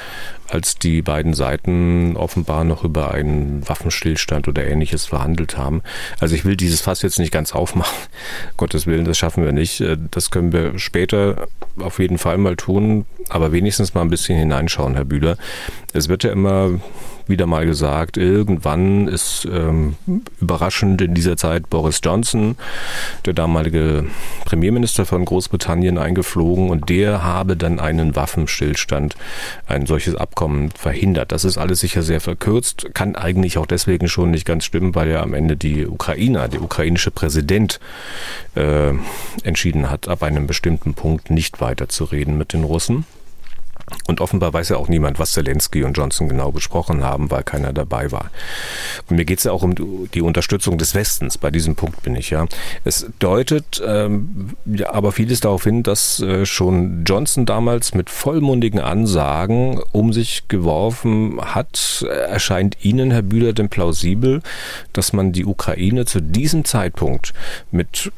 als die beiden Seiten offenbar noch über einen Waffenstillstand oder ähnliches verhandelt haben. Also ich will dieses Fass jetzt nicht ganz aufmachen. Gottes Willen, das schaffen wir nicht. Äh, das können wir später auf jeden Fall mal tun, aber wenigstens mal ein bisschen hineinschauen, Herr Bühler. Es wird ja immer wieder mal gesagt, irgendwann ist ähm, überraschend in dieser Zeit Boris Johnson, der damalige Premierminister von Großbritannien, eingeflogen und der habe dann einen Waffenstillstand, ein solches Abkommen verhindert. Das ist alles sicher sehr verkürzt, kann eigentlich auch deswegen schon nicht ganz stimmen, weil ja am Ende die Ukrainer, der ukrainische Präsident äh, entschieden hat, ab einem bestimmten Punkt nicht weiterzureden mit den Russen. Und offenbar weiß ja auch niemand, was Zelensky und Johnson genau besprochen haben, weil keiner dabei war. Und mir geht es ja auch um die Unterstützung des Westens. Bei diesem Punkt bin ich ja. Es deutet ähm, ja, aber vieles darauf hin, dass äh, schon Johnson damals mit vollmundigen Ansagen um sich geworfen hat. Erscheint Ihnen, Herr Bühler, denn plausibel, dass man die Ukraine zu diesem Zeitpunkt mit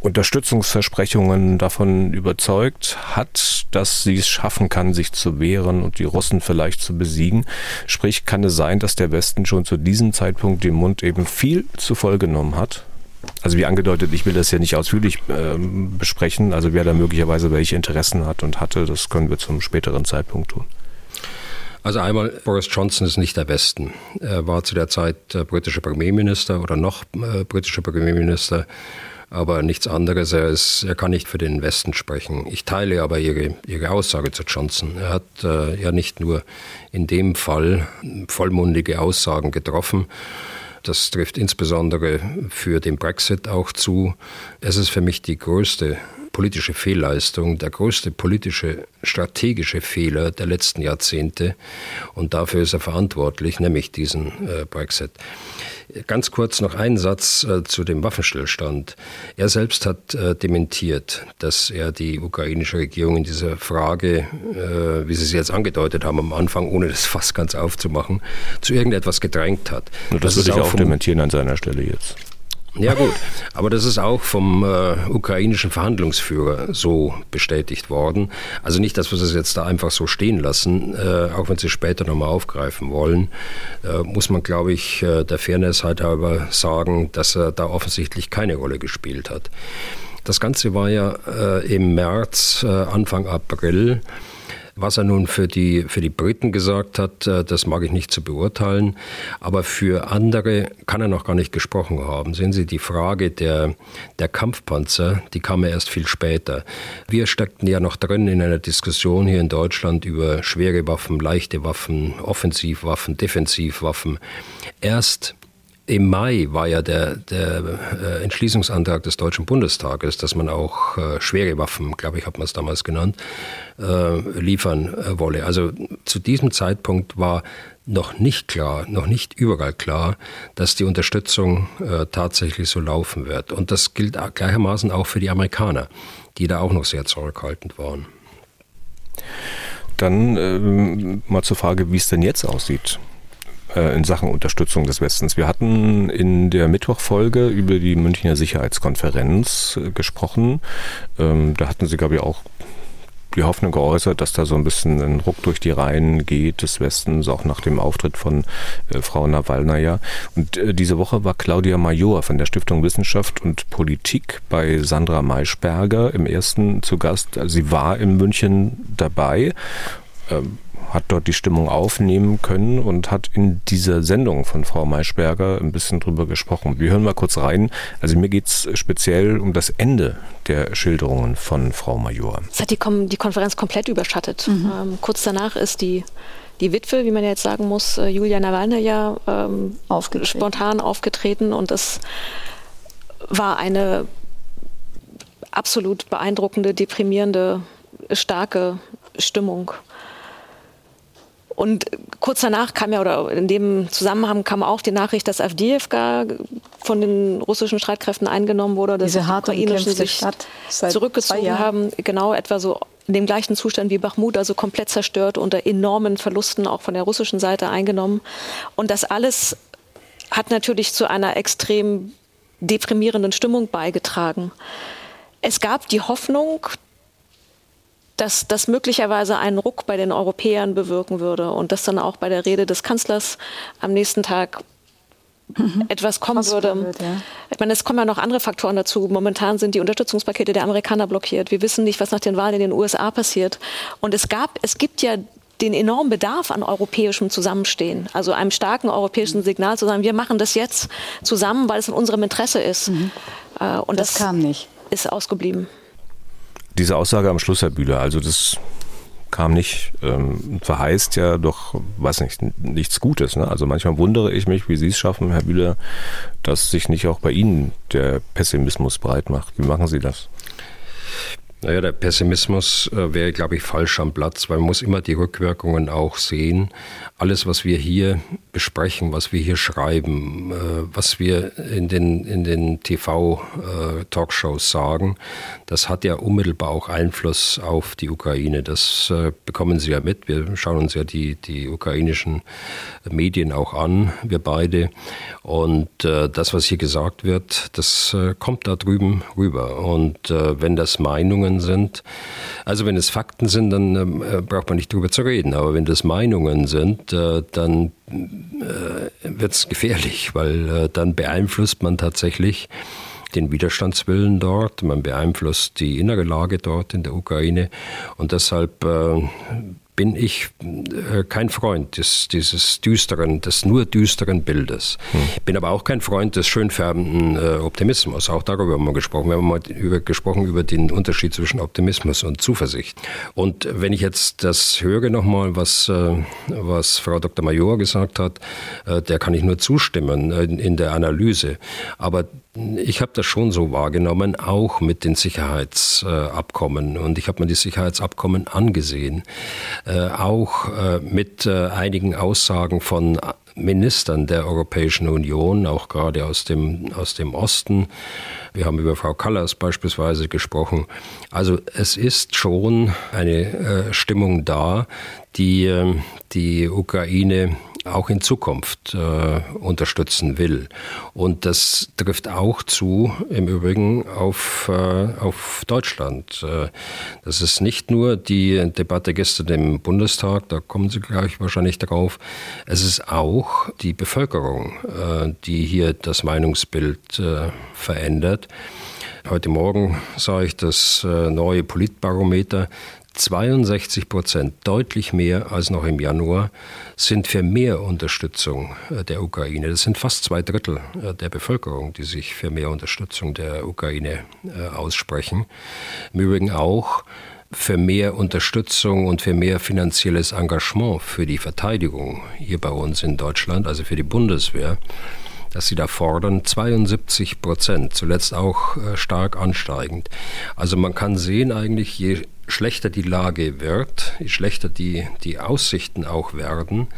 Unterstützungsversprechungen davon überzeugt hat, dass sie es schaffen kann, sich zu wehren und die Russen vielleicht zu besiegen. Sprich, kann es sein, dass der Westen schon zu diesem Zeitpunkt den Mund eben viel zu voll genommen hat? Also wie angedeutet, ich will das ja nicht ausführlich äh, besprechen. Also wer da möglicherweise welche Interessen hat und hatte, das können wir zum späteren Zeitpunkt tun. Also einmal, Boris Johnson ist nicht der Westen. Er war zu der Zeit äh, britischer Premierminister oder noch äh, britischer Premierminister aber nichts anderes. Er, ist, er kann nicht für den Westen sprechen. Ich teile aber Ihre, Ihre Aussage zu Johnson. Er hat äh, ja nicht nur in dem Fall vollmundige Aussagen getroffen, das trifft insbesondere für den Brexit auch zu. Es ist für mich die größte politische Fehlleistung, der größte politische strategische Fehler der letzten Jahrzehnte. Und dafür ist er verantwortlich, nämlich diesen äh, Brexit. Ganz kurz noch ein Satz äh, zu dem Waffenstillstand. Er selbst hat äh, dementiert, dass er die ukrainische Regierung in dieser Frage, äh, wie Sie es jetzt angedeutet haben am Anfang, ohne das fast ganz aufzumachen, zu irgendetwas gedrängt hat. das, das würde ich auch dementieren an seiner Stelle jetzt. Ja gut, aber das ist auch vom äh, ukrainischen Verhandlungsführer so bestätigt worden. Also nicht, dass wir das jetzt da einfach so stehen lassen, äh, auch wenn Sie später nochmal aufgreifen wollen, äh, muss man, glaube ich, äh, der Fairness halt aber sagen, dass er da offensichtlich keine Rolle gespielt hat. Das Ganze war ja äh, im März, äh, Anfang April. Was er nun für die, für die Briten gesagt hat, äh, das mag ich nicht zu beurteilen. Aber für andere kann er noch gar nicht gesprochen haben. Sehen Sie, die Frage der, der Kampfpanzer, die kam ja erst viel später. Wir steckten ja noch drin in einer Diskussion hier in Deutschland über schwere Waffen, leichte Waffen, Offensivwaffen, Defensivwaffen. Erst im Mai war ja der, der äh, Entschließungsantrag des Deutschen Bundestages, dass man auch äh, schwere Waffen, glaube ich, hat man es damals genannt, äh, liefern wolle. Also zu diesem Zeitpunkt war noch nicht klar, noch nicht überall klar, dass die Unterstützung tatsächlich so laufen wird. Und das gilt gleichermaßen auch für die Amerikaner, die da auch noch sehr zurückhaltend waren. Dann ähm, mal zur Frage, wie es denn jetzt aussieht. Äh, in Sachen Unterstützung des Westens. Wir hatten in der Mittwochfolge über die Münchner Sicherheitskonferenz äh, gesprochen. Ähm, da hatten Sie, glaube ich, auch die Hoffnung geäußert, dass da so ein bisschen ein Ruck durch die Reihen geht des Westens, auch nach dem Auftritt von äh, Frau Nawalnaja. Und äh, diese Woche war Claudia Major von der Stiftung Wissenschaft und Politik bei Sandra Maischberger im ersten zu Gast. Also sie war in München dabei. Ähm, hat dort die Stimmung aufnehmen können und hat in dieser Sendung von Frau Maischberger ein bisschen drüber gesprochen. Wir hören mal kurz rein. Also mir geht es speziell um das Ende der Schilderungen von Frau Major. Es hat die, Kom die Konferenz komplett überschattet. Mhm. Ähm, kurz danach ist die die Witwe, wie man jetzt sagen muss, äh, Julia Nawalny ja ähm, aufgetreten. spontan aufgetreten und es war eine absolut beeindruckende, deprimierende, starke Stimmung. Und kurz danach kam ja, oder in dem Zusammenhang kam auch die Nachricht, dass Avdiivka von den russischen Streitkräften eingenommen wurde, dass Diese die Ukrainischen sich zurückgezogen haben. Genau etwa so in dem gleichen Zustand wie Bachmut, also komplett zerstört, unter enormen Verlusten auch von der russischen Seite eingenommen. Und das alles hat natürlich zu einer extrem deprimierenden Stimmung beigetragen. Es gab die Hoffnung, dass das möglicherweise einen Ruck bei den Europäern bewirken würde und dass dann auch bei der Rede des Kanzlers am nächsten Tag mhm. etwas kommen Was würde. Wird, ja. Ich meine, es kommen ja noch andere Faktoren dazu. Momentan sind die Unterstützungspakete der Amerikaner blockiert. Wir wissen nicht, was nach den Wahlen in den USA passiert. Und es gab, es gibt ja den enormen Bedarf an europäischem Zusammenstehen, also einem starken europäischen Signal zu sagen, wir machen das jetzt zusammen, weil es in unserem Interesse ist. Mhm. Äh, und das, das kam nicht. Ist ausgeblieben. Diese Aussage am Schluss, Herr Bühler, also das kam nicht, ähm, verheißt ja doch, weiß nicht, nichts Gutes. Ne? Also manchmal wundere ich mich, wie Sie es schaffen, Herr Bühler, dass sich nicht auch bei Ihnen der Pessimismus breit macht. Wie machen Sie das? Naja, der Pessimismus äh, wäre, glaube ich, falsch am Platz, weil man muss immer die Rückwirkungen auch sehen. Alles, was wir hier besprechen, was wir hier schreiben, äh, was wir in den, in den TV-Talkshows äh, sagen, das hat ja unmittelbar auch Einfluss auf die Ukraine. Das äh, bekommen Sie ja mit. Wir schauen uns ja die, die ukrainischen Medien auch an, wir beide. Und äh, das, was hier gesagt wird, das äh, kommt da drüben rüber. Und wenn das Meinungen Meinungen sind. Also wenn es Fakten sind, dann äh, braucht man nicht drüber zu reden. Aber wenn das Meinungen sind, äh, dann äh, wird es gefährlich, weil äh, dann beeinflusst man tatsächlich den Widerstandswillen dort, man beeinflusst die innere Lage dort in der Ukraine und deshalb äh, bin ich äh, kein Freund des, dieses düsteren, des nur düsteren Bildes. Hm. Bin aber auch kein Freund des schönfärbenden äh, Optimismus. Auch darüber haben wir gesprochen. Wir haben mal über, gesprochen über den Unterschied zwischen Optimismus und Zuversicht. Und wenn ich jetzt das höre nochmal, was, äh, was Frau Dr. Major gesagt hat, der kann ich nur zustimmen in der Analyse. Aber ich habe das schon so wahrgenommen, auch mit den Sicherheitsabkommen. Und ich habe mir die Sicherheitsabkommen angesehen, äh, auch äh, mit äh, einigen Aussagen von Ministern der Europäischen Union, auch gerade aus dem, aus dem Osten. Wir haben über Frau Callas beispielsweise gesprochen. Also es ist schon eine Stimmung da, die ähm, die Ukraine auch in Zukunft äh, unterstützen will. Und das trifft auch zu, im Übrigen, auf, äh, auf Deutschland. Äh, das ist nicht nur die Debatte gestern im Bundestag, da kommen Sie gleich wahrscheinlich drauf. Es ist auch die Bevölkerung, äh, die hier das Meinungsbild äh, verändert. Heute Morgen sah ich das äh, neue Politbarometer. 62 Prozent, deutlich mehr als noch im Januar, sind für mehr Unterstützung äh, der Ukraine. Das sind fast zwei Drittel äh, der Bevölkerung, die sich für mehr Unterstützung der Ukraine äh, aussprechen. Im Übrigen auch für mehr Unterstützung und für mehr finanzielles Engagement für die Verteidigung hier bei uns in Deutschland, also für die Bundeswehr dass sie da fordern, 72 Prozent, zuletzt auch stark ansteigend. Also man kann sehen eigentlich, je schlechter die Lage wird, je schlechter die, die Aussichten auch werden,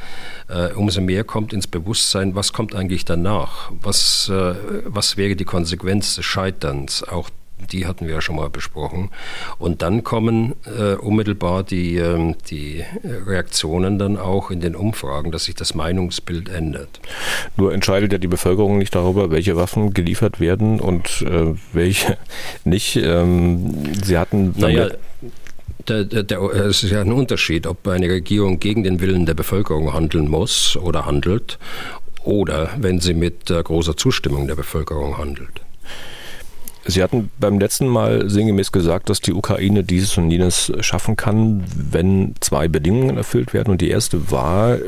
äh, umso mehr kommt ins Bewusstsein, was kommt eigentlich danach? Was, äh, was wäre die Konsequenz des Scheiterns? Auch die hatten wir ja schon mal besprochen. Und dann kommen äh, unmittelbar die, äh, die Reaktionen dann auch in den Umfragen, dass sich das Meinungsbild ändert. Nur entscheidet ja die Bevölkerung nicht darüber, welche Waffen geliefert werden und äh, welche nicht. Ähm, Sie hatten. Naja, der, der, der, es ist ja ein Unterschied, ob eine Regierung gegen den Willen der Bevölkerung handeln muss oder handelt oder wenn sie mit äh, großer Zustimmung der Bevölkerung handelt. Sie hatten beim letzten Mal sinngemäß gesagt, dass die Ukraine dieses und jenes schaffen kann, wenn zwei Bedingungen erfüllt werden. Und die erste war,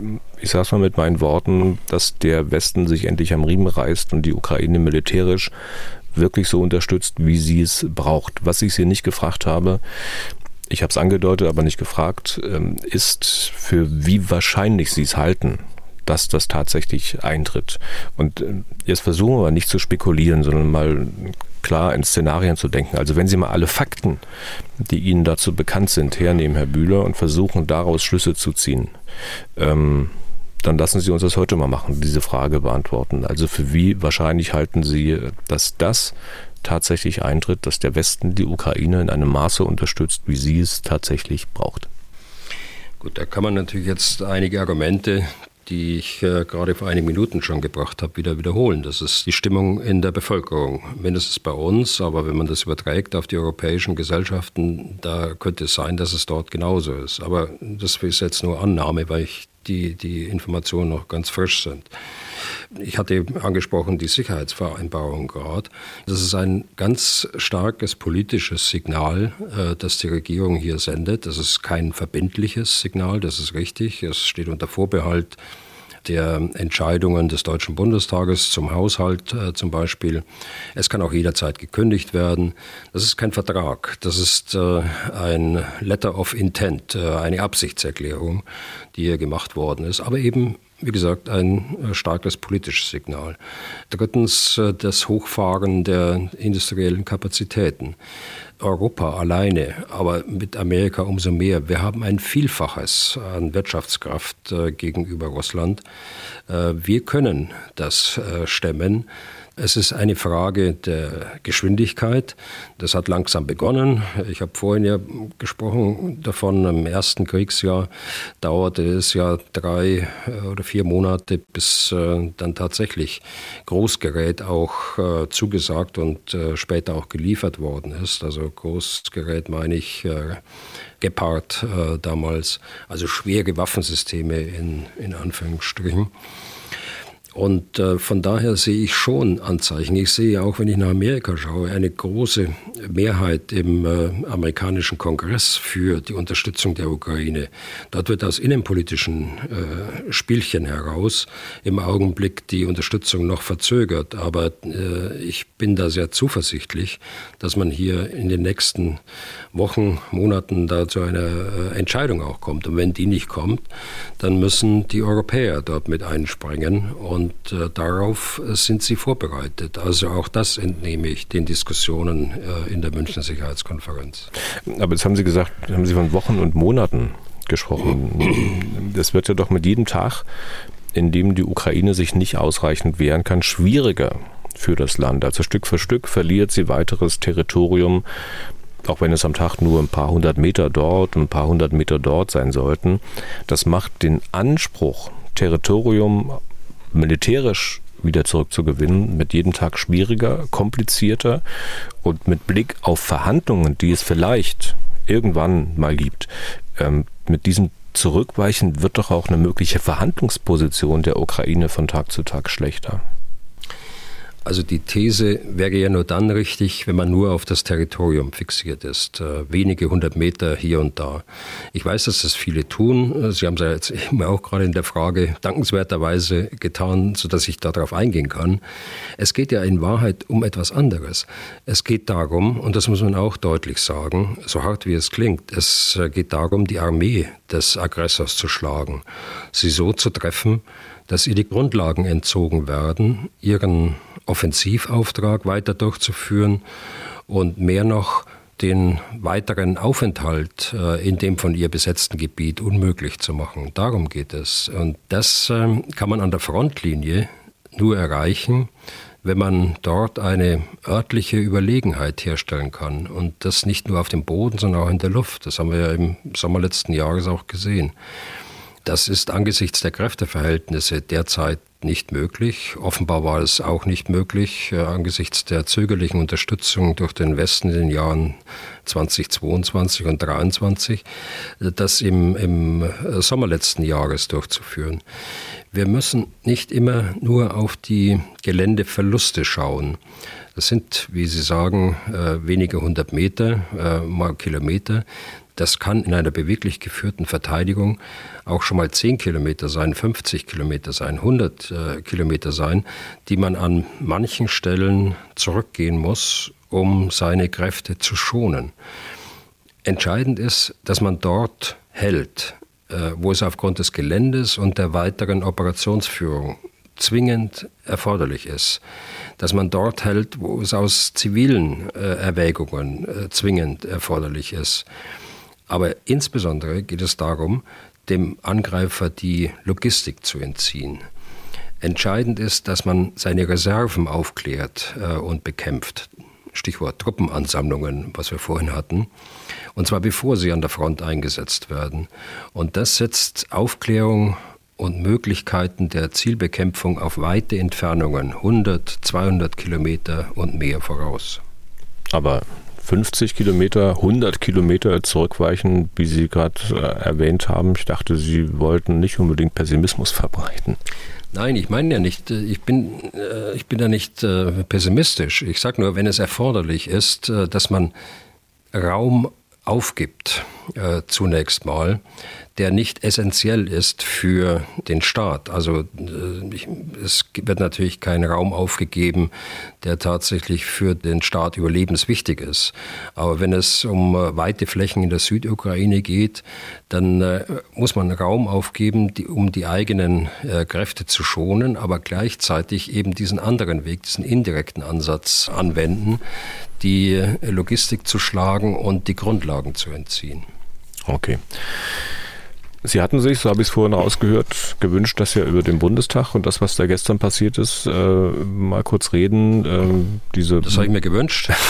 ich sage es mal mit meinen Worten, dass der Westen sich endlich am Riemen reißt und die Ukraine militärisch wirklich so unterstützt, wie sie es braucht. Was ich Sie nicht gefragt habe, ich habe es angedeutet, aber nicht gefragt, ähm, ist, für wie wahrscheinlich Sie es halten, dass das tatsächlich eintritt. Und äh, jetzt versuchen wir nicht zu spekulieren, sondern mal klar in Szenarien zu denken. Also wenn Sie mal alle Fakten, die Ihnen dazu bekannt sind, hernehmen, Herr Bühler, und versuchen daraus Schlüsse zu ziehen, ähm, dann lassen Sie uns das heute mal machen, diese Frage beantworten. Also für wie wahrscheinlich halten Sie, dass das tatsächlich eintritt, dass der Westen die Ukraine in einem Maße unterstützt, wie sie es tatsächlich braucht? Gut, da kann man natürlich jetzt einige Argumente die ich äh, gerade vor einigen Minuten schon gebracht habe, wieder wiederholen. Das ist die Stimmung in der Bevölkerung, mindestens bei uns, aber wenn man das überträgt auf die europäischen Gesellschaften, da könnte es sein, dass es dort genauso ist. Aber das ist jetzt nur Annahme, weil ich die, die Informationen noch ganz frisch sind. Ich hatte angesprochen die Sicherheitsvereinbarung gerade. Das ist ein ganz starkes politisches Signal, äh, das die Regierung hier sendet. Das ist kein verbindliches Signal, das ist richtig. Es steht unter Vorbehalt der Entscheidungen des Deutschen Bundestages zum Haushalt äh, zum Beispiel. Es kann auch jederzeit gekündigt werden. Das ist kein Vertrag, das ist äh, ein Letter of Intent, äh, eine Absichtserklärung, die hier gemacht worden ist, aber eben wie gesagt, ein äh, starkes politisches Signal. Drittens äh, das Hochfahren der industriellen Kapazitäten. Europa alleine, aber mit Amerika umso mehr. Wir haben ein Vielfaches an Wirtschaftskraft äh, gegenüber Russland. Wir können das stemmen. Es ist eine Frage der Geschwindigkeit. Das hat langsam begonnen. Ich habe vorhin ja gesprochen davon, im ersten Kriegsjahr dauerte es ja drei äh, oder vier Monate, bis äh, dann tatsächlich Großgerät auch äh, zugesagt und später auch geliefert worden ist. Also Großgerät meine ich Gepard damals, also schwere Waffensysteme in, in Anführungsstrichen. Und äh, von daher sehe ich schon Anzeichen. Ich sehe auch, wenn ich nach Amerika schaue, eine große Mehrheit im äh, amerikanischen Kongress für die Unterstützung der Ukraine. Dort wird aus innenpolitischen äh, Spielchen heraus im Augenblick die Unterstützung noch verzögert. Aber äh, ich bin da sehr zuversichtlich, dass man hier in den nächsten Wochen, Monaten da zu einer äh, Entscheidung auch kommt. Und wenn die nicht kommt, dann müssen die Europäer dort mit einspringen und und äh, darauf äh, sind sie vorbereitet. Also auch das entnehme ich den Diskussionen äh, in der Münchner Sicherheitskonferenz. Aber jetzt haben Sie gesagt, haben Sie von Wochen und Monaten gesprochen. Das wird ja doch mit jedem Tag, in dem die Ukraine sich nicht ausreichend wehren kann, schwieriger für das Land. Also Stück für Stück verliert sie weiteres Territorium, auch wenn es am Tag nur ein paar hundert Meter dort und ein paar hundert Meter dort sein sollten. Das macht den Anspruch, Territorium militärisch wieder zurückzugewinnen, mit jedem Tag schwieriger, komplizierter und mit Blick auf Verhandlungen, die es vielleicht irgendwann mal gibt, ähm, mit diesem Zurückweichen wird doch auch eine mögliche Verhandlungsposition der Ukraine von Tag zu Tag schlechter. Also die These wäre ja nur dann richtig, wenn man nur auf das Territorium fixiert ist. Äh, wenige hundert Meter hier und da. Ich weiß, dass das viele tun. Sie haben es ja jetzt eben auch gerade in der Frage dankenswerterweise getan, sodass ich darauf eingehen kann. Es geht ja in Wahrheit um etwas anderes. Es geht darum, und das muss man auch deutlich sagen, so hart wie es klingt, es geht darum, die Armee des Aggressors zu schlagen, sie so zu treffen, dass ihr die Grundlagen entzogen werden, ihren Offensivauftrag weiter durchzuführen und mehr noch den weiteren Aufenthalt äh, in dem von ihr besetzten Gebiet unmöglich zu machen. Darum geht es. Und das ähm, kann man an der Frontlinie nur erreichen, wenn man dort eine örtliche Überlegenheit herstellen kann. Und das nicht nur auf dem Boden, sondern auch in der Luft. Das haben wir ja im Sommer letzten Jahres auch gesehen. Das ist angesichts der Kräfteverhältnisse derzeit nicht möglich. Offenbar war es auch nicht möglich äh, angesichts der zögerlichen Unterstützung durch den Westen in den Jahren 2022 und 2023, äh, das im, im äh, Sommer letzten Jahres durchzuführen. Wir müssen nicht immer nur auf die Geländeverluste schauen. Das sind, wie Sie sagen, wenige hundert Meter, mal Kilometer. Das kann in einer beweglich geführten Verteidigung auch schon mal 10 Kilometer sein, 50 Kilometer sein, 100 äh, Kilometer sein, die man an manchen Stellen zurückgehen muss, um seine Kräfte zu schonen. Entscheidend ist, dass man dort hält, äh, wo es aufgrund des Geländes und der weiteren Operationsführung zwingend erforderlich ist, dass man dort hält, wo es aus zivilen äh, Erwägungen äh, zwingend erforderlich ist. Aber insbesondere geht es darum, dem Angreifer die Logistik zu entziehen. Entscheidend ist, dass man seine Reserven aufklärt äh, und bekämpft. Stichwort Truppenansammlungen, was wir vorhin hatten. Und zwar bevor sie an der Front eingesetzt werden. Und das setzt Aufklärung und Möglichkeiten der Zielbekämpfung auf weite Entfernungen, 100, 200 Kilometer und mehr voraus. Aber 50 Kilometer, 100 Kilometer zurückweichen, wie Sie gerade äh, erwähnt haben. Ich dachte, Sie wollten nicht unbedingt Pessimismus verbreiten. Nein, ich meine ja nicht, äh, ich bin, äh, ich bin ja nicht äh, pessimistisch. Ich sage nur, wenn es erforderlich ist, dass man Raum aufgibt, zunächst mal, der nicht essentiell ist für den Staat. Also äh, es wird natürlich kein Raum aufgegeben, der tatsächlich für den Staat überlebenswichtig ist. Aber wenn es um äh, weite Flächen in der Südukraine geht, dann äh, muss man Raum aufgeben, um die eigenen Kräfte zu schonen, aber gleichzeitig eben diesen anderen Weg, diesen indirekten Ansatz anwenden, die Logistik zu schlagen und die Grundlagen zu entziehen. Okay. Sie hatten sich, so habe ich es vorhin rausgehört, gewünscht, dass wir über den Bundestag und das, was da gestern passiert ist, äh, mal kurz reden. Äh, diese das habe ich mir gewünscht.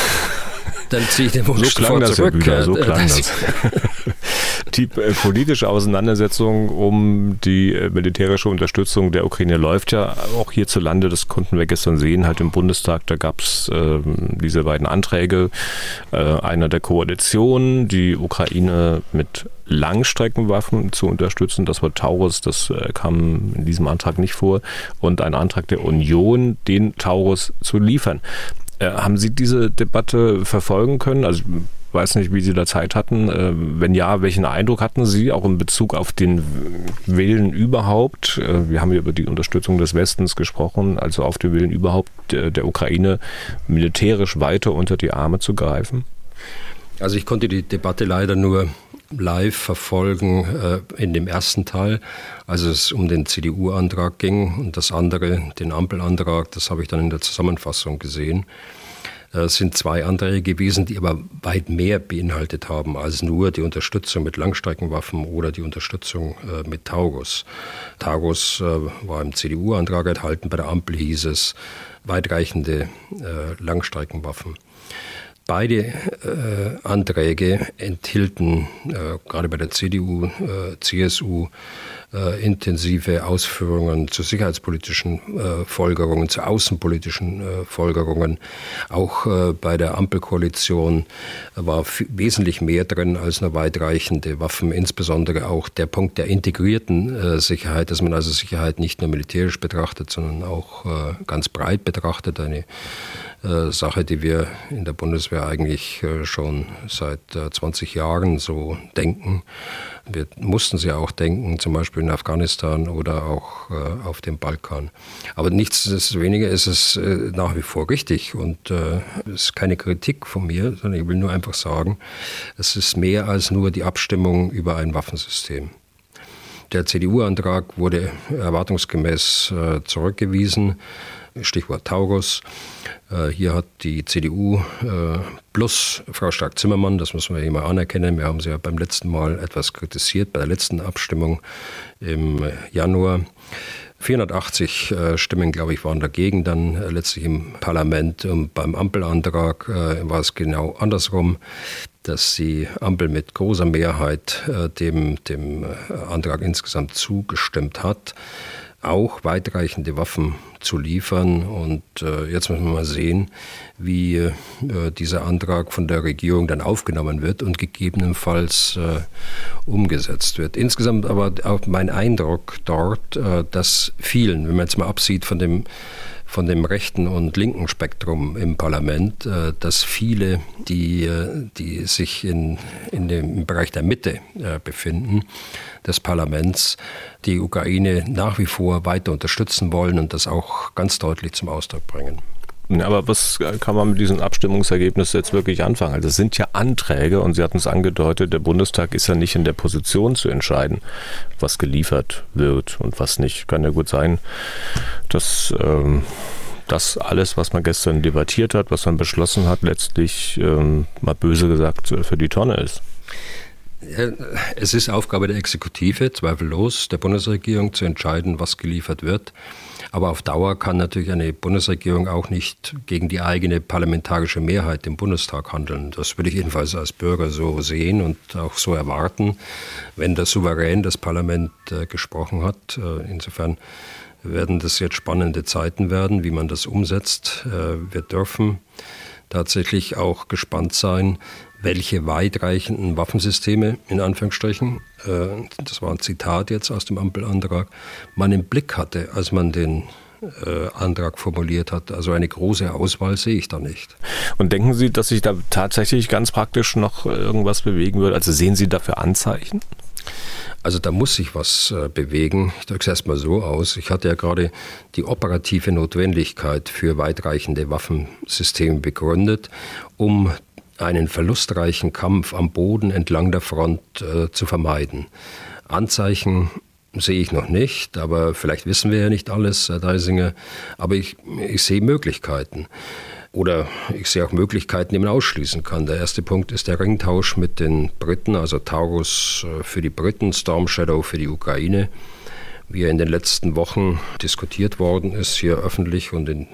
Dann ziehe ich den Wunsch so klang das zurück. Ja so klang das. die äh, politische Auseinandersetzung um die äh, militärische Unterstützung der Ukraine läuft ja auch hierzulande. Das konnten wir gestern sehen, halt im Bundestag. Da gab es äh, diese beiden Anträge. Äh, einer der Koalition, die Ukraine mit Langstreckenwaffen zu unterstützen. Das war Taurus, das äh, kam in diesem Antrag nicht vor. Und ein Antrag der Union, den Taurus zu liefern. Äh, haben Sie diese Debatte verfolgen können? Also weiß nicht, wie Sie da Zeit hatten. Äh, wenn ja, welchen Eindruck hatten Sie auch in Bezug auf den Willen überhaupt? Äh, wir haben ja über die Unterstützung des Westens gesprochen, also auf den Willen überhaupt der Ukraine militärisch weiter unter die Arme zu greifen? Also ich konnte die Debatte leider nur live verfolgen äh, in dem ersten Teil, als es um den CDU-Antrag ging und das andere, den Ampelantrag, das habe ich dann in der Zusammenfassung gesehen. Äh, es sind zwei Anträge gewesen, die aber weit mehr beinhaltet haben als nur die Unterstützung mit Langstreckenwaffen oder die Unterstützung äh, mit Taurus. Taurus äh, war im CDU-Antrag enthalten, bei der Ampel hieß es weitreichende Langstreckenwaffen. Beide äh, Anträge enthielten äh, gerade bei der CDU, äh, CSU äh, intensive Ausführungen zu sicherheitspolitischen äh, Folgerungen, zu außenpolitischen äh, Folgerungen. Auch bei der Ampelkoalition war wesentlich mehr drin als nur weitreichende Waffen, insbesondere auch der Punkt der integrierten Sicherheit, dass man also Sicherheit nicht nur militärisch betrachtet, sondern auch ganz breit betrachtet. Eine äh, Sache, die wir in der Bundeswehr eigentlich äh, schon seit 20 äh, Jahren so denken. Wir mussten sie auch denken, zum Beispiel in Afghanistan oder auch auf dem Balkan. Aber nichtsdestoweniger ist es nach wie vor richtig und es ist keine Kritik von mir, sondern ich will nur einfach sagen, es ist mehr als nur die Abstimmung über ein Waffensystem. Der CDU-Antrag wurde erwartungsgemäß zurückgewiesen. Stichwort Taurus. Äh, hier hat die CDU äh, plus Frau Stark-Zimmermann, das muss man immer anerkennen, wir haben sie ja beim letzten Mal etwas kritisiert, bei der letzten Abstimmung im Januar. 480 äh, Stimmen, glaube ich, waren dagegen dann letztlich im Parlament. Und beim Ampelantrag war es genau andersrum, dass die Ampel mit großer Mehrheit dem, dem Antrag insgesamt zugestimmt hat auch weitreichende Waffen zu liefern. Und äh, jetzt müssen wir mal sehen, wie äh, dieser Antrag von der Regierung dann aufgenommen wird und gegebenenfalls äh, umgesetzt wird. Insgesamt aber auch mein Eindruck dort, äh, dass vielen, wenn man jetzt mal absieht von dem von dem rechten und linken Spektrum im Parlament, äh, dass viele, die, äh, die sich in, in dem, Bereich der Mitte äh, befinden, des Parlaments, die Ukraine nach wie vor weiter unterstützen wollen und das auch ganz deutlich zum Ausdruck bringen. Aber was kann man mit diesem Abstimmungsergebnis jetzt wirklich anfangen? Also es sind ja Anträge und Sie hatten es angedeutet, der Bundestag ist ja nicht in der Position zu entscheiden, was geliefert wird und was nicht. Kann ja gut sein, dass ähm, das alles, was man gestern debattiert hat, was man beschlossen hat, letztlich ähm, mal böse gesagt für die Tonne ist. Es ist Aufgabe der Exekutive, zweifellos, der Bundesregierung zu entscheiden, was geliefert wird. Aber auf Dauer kann natürlich eine Bundesregierung auch nicht gegen die eigene parlamentarische Mehrheit im Bundestag handeln. Das würde ich jedenfalls als Bürger so sehen und auch so erwarten, wenn der Souverän das Parlament äh, gesprochen hat. Äh, insofern werden das jetzt spannende Zeiten werden, wie man das umsetzt. Äh, wir dürfen tatsächlich auch gespannt sein, welche weitreichenden Waffensysteme, in Anführungsstrichen, äh, das war ein Zitat jetzt aus dem Ampelantrag, man im Blick hatte, als man den äh, Antrag formuliert hat. Also eine große Auswahl sehe ich da nicht. Und denken Sie, dass sich da tatsächlich ganz praktisch noch irgendwas bewegen würde? Also sehen Sie dafür Anzeichen? Also da muss sich was äh, bewegen. Ich drücke es erstmal so aus. Ich hatte ja gerade die operative Notwendigkeit für weitreichende Waffensysteme begründet, um einen verlustreichen Kampf am Boden entlang der Front äh, zu vermeiden. Anzeichen sehe ich noch nicht, aber vielleicht wissen wir ja nicht alles, Herr Deisinger, aber ich, ich sehe Möglichkeiten. Oder ich sehe auch Möglichkeiten, die man ausschließen kann. Der erste Punkt ist der Ringtausch mit den Briten, also Taurus äh, für die Briten, Storm Shadow für die Ukraine. Wie er in den letzten Wochen diskutiert worden ist, hier öffentlich und in,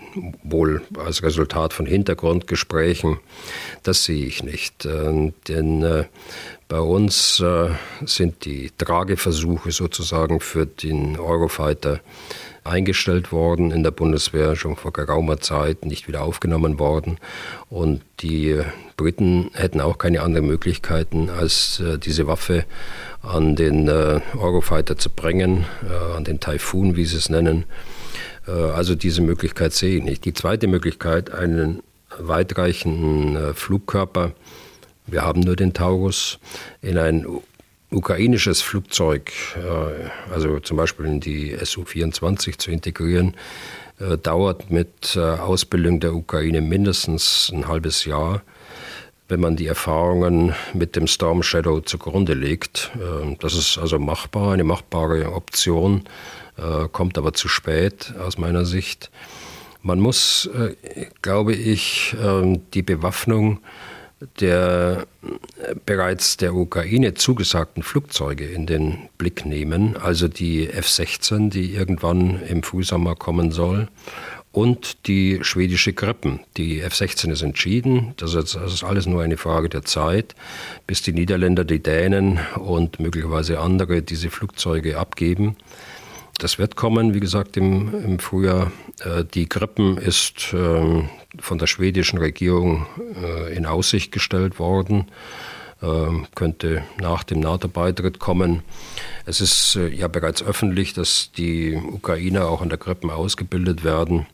wohl als Resultat von Hintergrundgesprächen, das sehe ich nicht. Äh, denn äh, bei uns äh, sind die Trageversuche sozusagen für den Eurofighter eingestellt worden in der Bundeswehr, schon vor geraumer Zeit nicht wieder aufgenommen worden. Und die Briten hätten auch keine anderen Möglichkeiten, als diese Waffe an den äh, Eurofighter zu bringen, äh, an den Typhoon, wie sie es nennen. Äh, also diese Möglichkeit sehe ich nicht. Die zweite Möglichkeit, einen weitreichenden äh, Flugkörper, wir haben nur den Taurus, in ein ukrainisches Flugzeug, äh, also zum Beispiel in die Su-24 zu integrieren, äh, dauert mit Ausbildung der Ukraine mindestens ein halbes Jahr. Wenn man die Erfahrungen mit dem Storm Shadow zugrunde legt, das ist also machbar, eine machbare Option, kommt aber zu spät aus meiner Sicht. Man muss, glaube ich, die Bewaffnung der äh, bereits der Ukraine zugesagten Flugzeuge in den Blick nehmen, also die F-16, die irgendwann im Frühsommer kommen soll, und die schwedische Grippen. Die F-16 ist entschieden, das ist, das ist alles nur eine Frage der Zeit, bis die Niederländer, die Dänen und möglicherweise andere diese Flugzeuge abgeben. Das wird kommen, wie gesagt, im, im Frühjahr. Äh, die Grippen ist ähm, von der schwedischen Regierung äh, in Aussicht gestellt worden, ähm, könnte nach dem NATO-Beitritt kommen. Es ist äh, ja bereits öffentlich, dass die Ukrainer auch an der Grippen ausgebildet werden.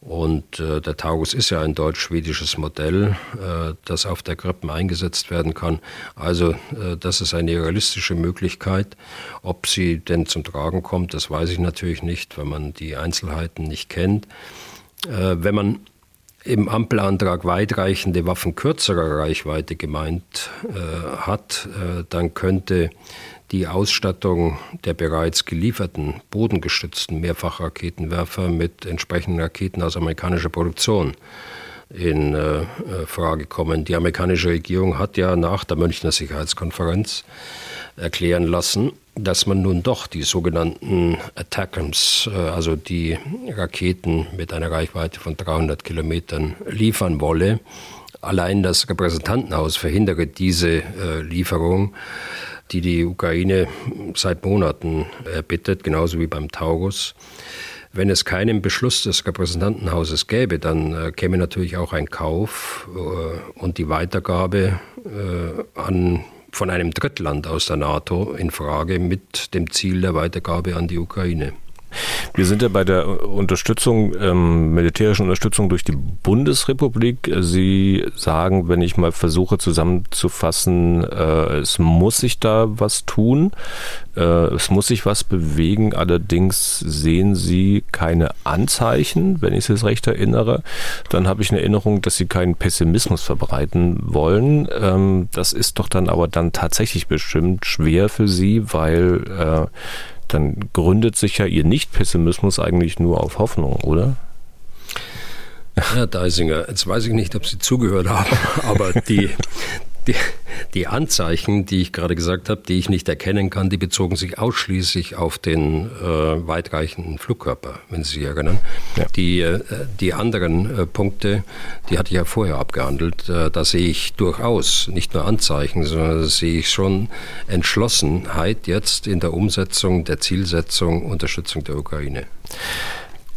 Und äh, der Taurus ist ja ein deutsch-schwedisches Modell, äh, das auf der Krippen eingesetzt werden kann. Also äh, das ist eine realistische Möglichkeit. Ob sie denn zum Tragen kommt, das weiß ich natürlich nicht, wenn man die Einzelheiten nicht kennt. Äh, wenn man im Ampelantrag weitreichende Waffen kürzerer Reichweite gemeint äh, hat, äh, dann könnte die Ausstattung der bereits gelieferten bodengestützten Mehrfachraketenwerfer mit entsprechenden Raketen aus amerikanischer Produktion in äh, Frage kommen. Die amerikanische Regierung hat ja nach der Münchner Sicherheitskonferenz erklären lassen, dass man nun doch die sogenannten Attackams, äh, also die Raketen mit einer Reichweite von 300 Kilometern liefern wolle. Allein das Repräsentantenhaus verhindere diese äh, Lieferung die die Ukraine seit Monaten erbittet, genauso wie beim Taurus. Wenn es keinen Beschluss des Repräsentantenhauses gäbe, dann äh, käme natürlich auch ein Kauf äh, und die Weitergabe äh, an, von einem Drittland aus der NATO in Frage mit dem Ziel der Weitergabe an die Ukraine. Wir sind ja bei der Unterstützung, ähm, militärischen Unterstützung durch die Bundesrepublik. Sie sagen, wenn ich mal versuche zusammenzufassen, äh, es muss sich da was tun, äh, es muss sich was bewegen. Allerdings sehen Sie keine Anzeichen, wenn ich es recht erinnere. Dann habe ich eine Erinnerung, dass Sie keinen Pessimismus verbreiten wollen. Ähm, das ist doch dann aber dann tatsächlich bestimmt schwer für Sie, weil äh, dann gründet sich ja Ihr Nicht-Pessimismus eigentlich nur auf Hoffnung, oder? Herr Deisinger, jetzt weiß ich nicht, ob Sie zugehört haben, aber die, die, die, Anzeichen, die ich gerade gesagt habe, die ich nicht erkennen kann, die bezogen sich ausschließlich auf den äh, weitreichenden Flugkörper, wenn Sie sich erinnern. Ja. Die, äh, die anderen äh, Punkte, die hatte ich ja vorher abgehandelt, äh, da sehe ich durchaus nicht nur Anzeichen, sondern da sehe ich schon Entschlossenheit jetzt in der Umsetzung der Zielsetzung Unterstützung der Ukraine.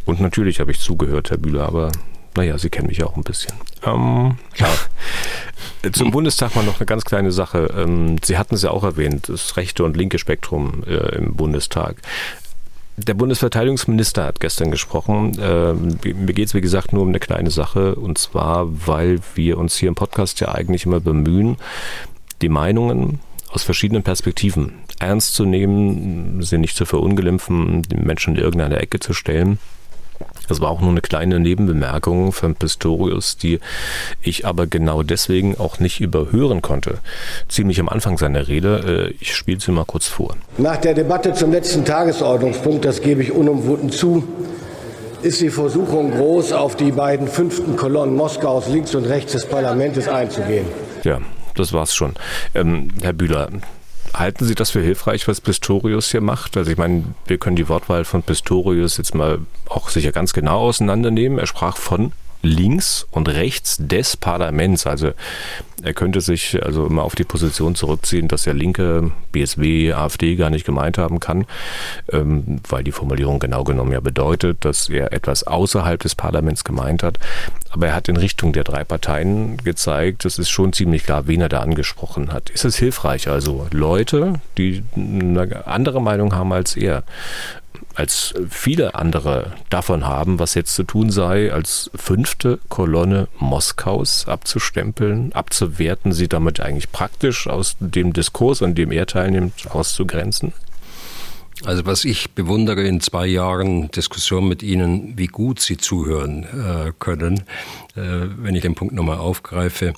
Und natürlich habe ich zugehört, Herr Bühler, aber naja, Sie kennen mich auch ein bisschen. Ähm, ja. Zum Bundestag mal noch eine ganz kleine Sache. Ähm, Sie hatten es ja auch erwähnt, das rechte und linke Spektrum äh, im Bundestag. Der Bundesverteidigungsminister hat gestern gesprochen. Ähm, mir geht es, wie gesagt, nur um eine kleine Sache. Und zwar, weil wir uns hier im Podcast ja eigentlich immer bemühen, die Meinungen aus verschiedenen Perspektiven ernst zu nehmen, sie nicht zu verunglimpfen, die Menschen in irgendeine Ecke zu stellen. Das war auch nur eine kleine Nebenbemerkung von Pistorius, die ich aber genau deswegen auch nicht überhören konnte. Ziemlich am Anfang seiner Rede. Äh, ich spiele sie mal kurz vor. Nach der Debatte zum letzten Tagesordnungspunkt, das gebe ich unumwunden zu, ist die Versuchung groß, auf die beiden fünften Kolonnen Moskaus links und rechts des Parlaments einzugehen. Ja, das war's schon. Ähm, Herr Bühler, Halten Sie das für hilfreich, was Pistorius hier macht? Also ich meine, wir können die Wortwahl von Pistorius jetzt mal auch sicher ganz genau auseinandernehmen. Er sprach von links und rechts des Parlaments. Also er könnte sich also immer auf die Position zurückziehen, dass er Linke, BSW, AfD gar nicht gemeint haben kann, ähm, weil die Formulierung genau genommen ja bedeutet, dass er etwas außerhalb des Parlaments gemeint hat. Aber er hat in Richtung der drei Parteien gezeigt, es ist schon ziemlich klar, wen er da angesprochen hat. Ist es hilfreich? Also Leute, die eine andere Meinung haben als er, als viele andere davon haben, was jetzt zu tun sei, als fünfte Kolonne Moskaus abzustempeln, abzuwerten, sie damit eigentlich praktisch aus dem Diskurs, an dem er teilnimmt, auszugrenzen? Also was ich bewundere in zwei Jahren Diskussion mit Ihnen, wie gut Sie zuhören äh, können, äh, wenn ich den Punkt nochmal aufgreife,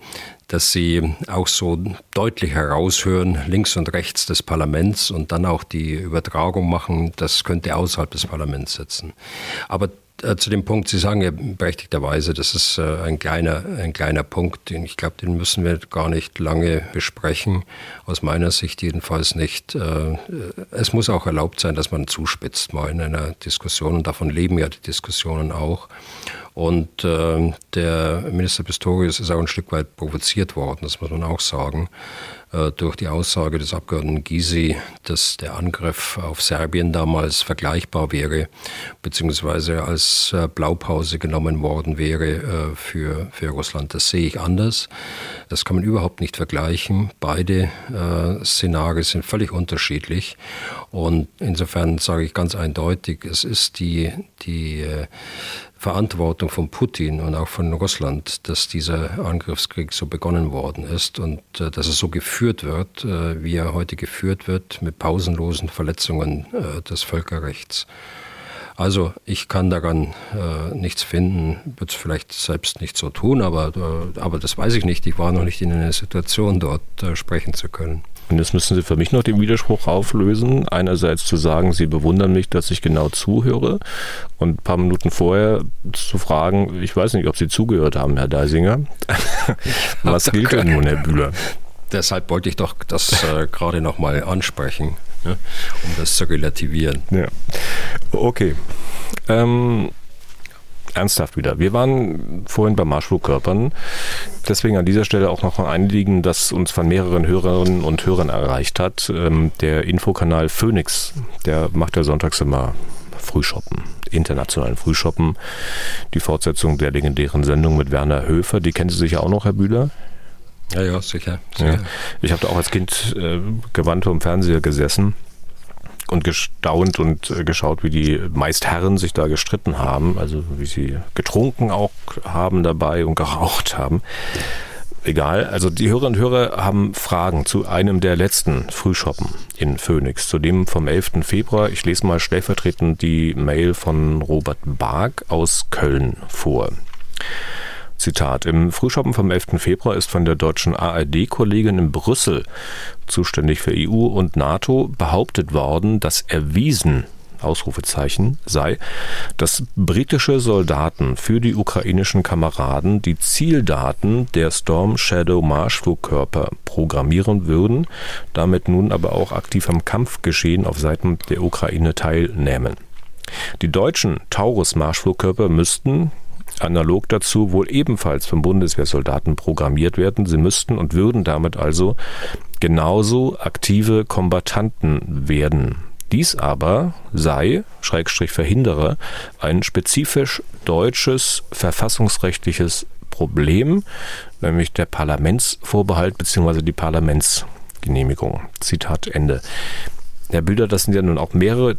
dass Sie auch so deutlich heraushören, links und rechts des Parlaments und dann auch die Übertragung machen, das könnte außerhalb des Parlaments sitzen. Aber zu dem Punkt, Sie sagen ja berechtigterweise, das ist äh, ein kleiner, ein kleiner Punkt, den ich glaube, den müssen wir gar nicht lange besprechen. Aus meiner Sicht jedenfalls nicht. Äh, es muss auch erlaubt sein, dass man zuspitzt mal in einer Diskussion und davon leben ja die Diskussionen auch. Und äh, der Minister Pistorius ist auch ein Stück weit provoziert worden, das muss man auch sagen, äh, durch die Aussage des Abgeordneten Gysi, dass der Angriff auf Serbien damals vergleichbar wäre, beziehungsweise als äh, Blaupause genommen worden wäre äh, für, für Russland. Das sehe ich anders. Das kann man überhaupt nicht vergleichen. Beide äh, Szenarien sind völlig unterschiedlich. Und insofern sage ich ganz eindeutig, es ist die, die äh, Verantwortung von Putin und auch von Russland, dass dieser Angriffskrieg so begonnen worden ist und äh, dass er so geführt wird, äh, wie er heute geführt wird, mit pausenlosen Verletzungen äh, des Völkerrechts. Also ich kann daran äh, nichts finden, würde es vielleicht selbst nicht so tun, aber, äh, aber das weiß ich nicht. Ich war noch nicht in einer Situation, dort äh, sprechen zu können. Und jetzt müssen Sie für mich noch den Widerspruch auflösen. Einerseits zu sagen, Sie bewundern mich, dass ich genau zuhöre. Und ein paar Minuten vorher zu fragen, ich weiß nicht, ob Sie zugehört haben, Herr Deisinger. Was gilt denn nun, Herr Bühler? Deshalb wollte ich doch das äh, gerade nochmal ansprechen, ja, um das zu relativieren. Ja. Okay. Ähm, ernsthaft wieder. Wir waren vorhin bei Marschflugkörpern. Deswegen an dieser Stelle auch noch ein Anliegen, das uns von mehreren Hörerinnen und Hörern erreicht hat. Ähm, der Infokanal Phoenix, der macht ja sonntags immer Frühshoppen, internationalen Frühshoppen. Die Fortsetzung der legendären Sendung mit Werner Höfer, die kennen Sie sicher auch noch, Herr Bühler? Ja, ja, sicher. sicher. Ja. Ich habe da auch als Kind äh, gewandt vor dem Fernseher gesessen und gestaunt und äh, geschaut, wie die meist Herren sich da gestritten haben, also wie sie getrunken auch haben dabei und geraucht haben. Egal, also die Hörerinnen und Hörer haben Fragen zu einem der letzten Frühshoppen in Phoenix, zu dem vom 11. Februar. Ich lese mal stellvertretend die Mail von Robert Bark aus Köln vor. Zitat. Im Frühschoppen vom 11. Februar ist von der deutschen ARD-Kollegin in Brüssel, zuständig für EU und NATO, behauptet worden, dass erwiesen Ausrufezeichen sei, dass britische Soldaten für die ukrainischen Kameraden die Zieldaten der Storm Shadow Marschflugkörper programmieren würden, damit nun aber auch aktiv am Kampfgeschehen auf Seiten der Ukraine teilnehmen. Die deutschen Taurus Marschflugkörper müssten, analog dazu wohl ebenfalls von Bundeswehrsoldaten programmiert werden. Sie müssten und würden damit also genauso aktive Kombattanten werden. Dies aber sei, Schrägstrich verhindere, ein spezifisch deutsches verfassungsrechtliches Problem, nämlich der Parlamentsvorbehalt bzw. die Parlamentsgenehmigung. Zitat Ende. Herr Bilder, das sind ja nun auch mehrere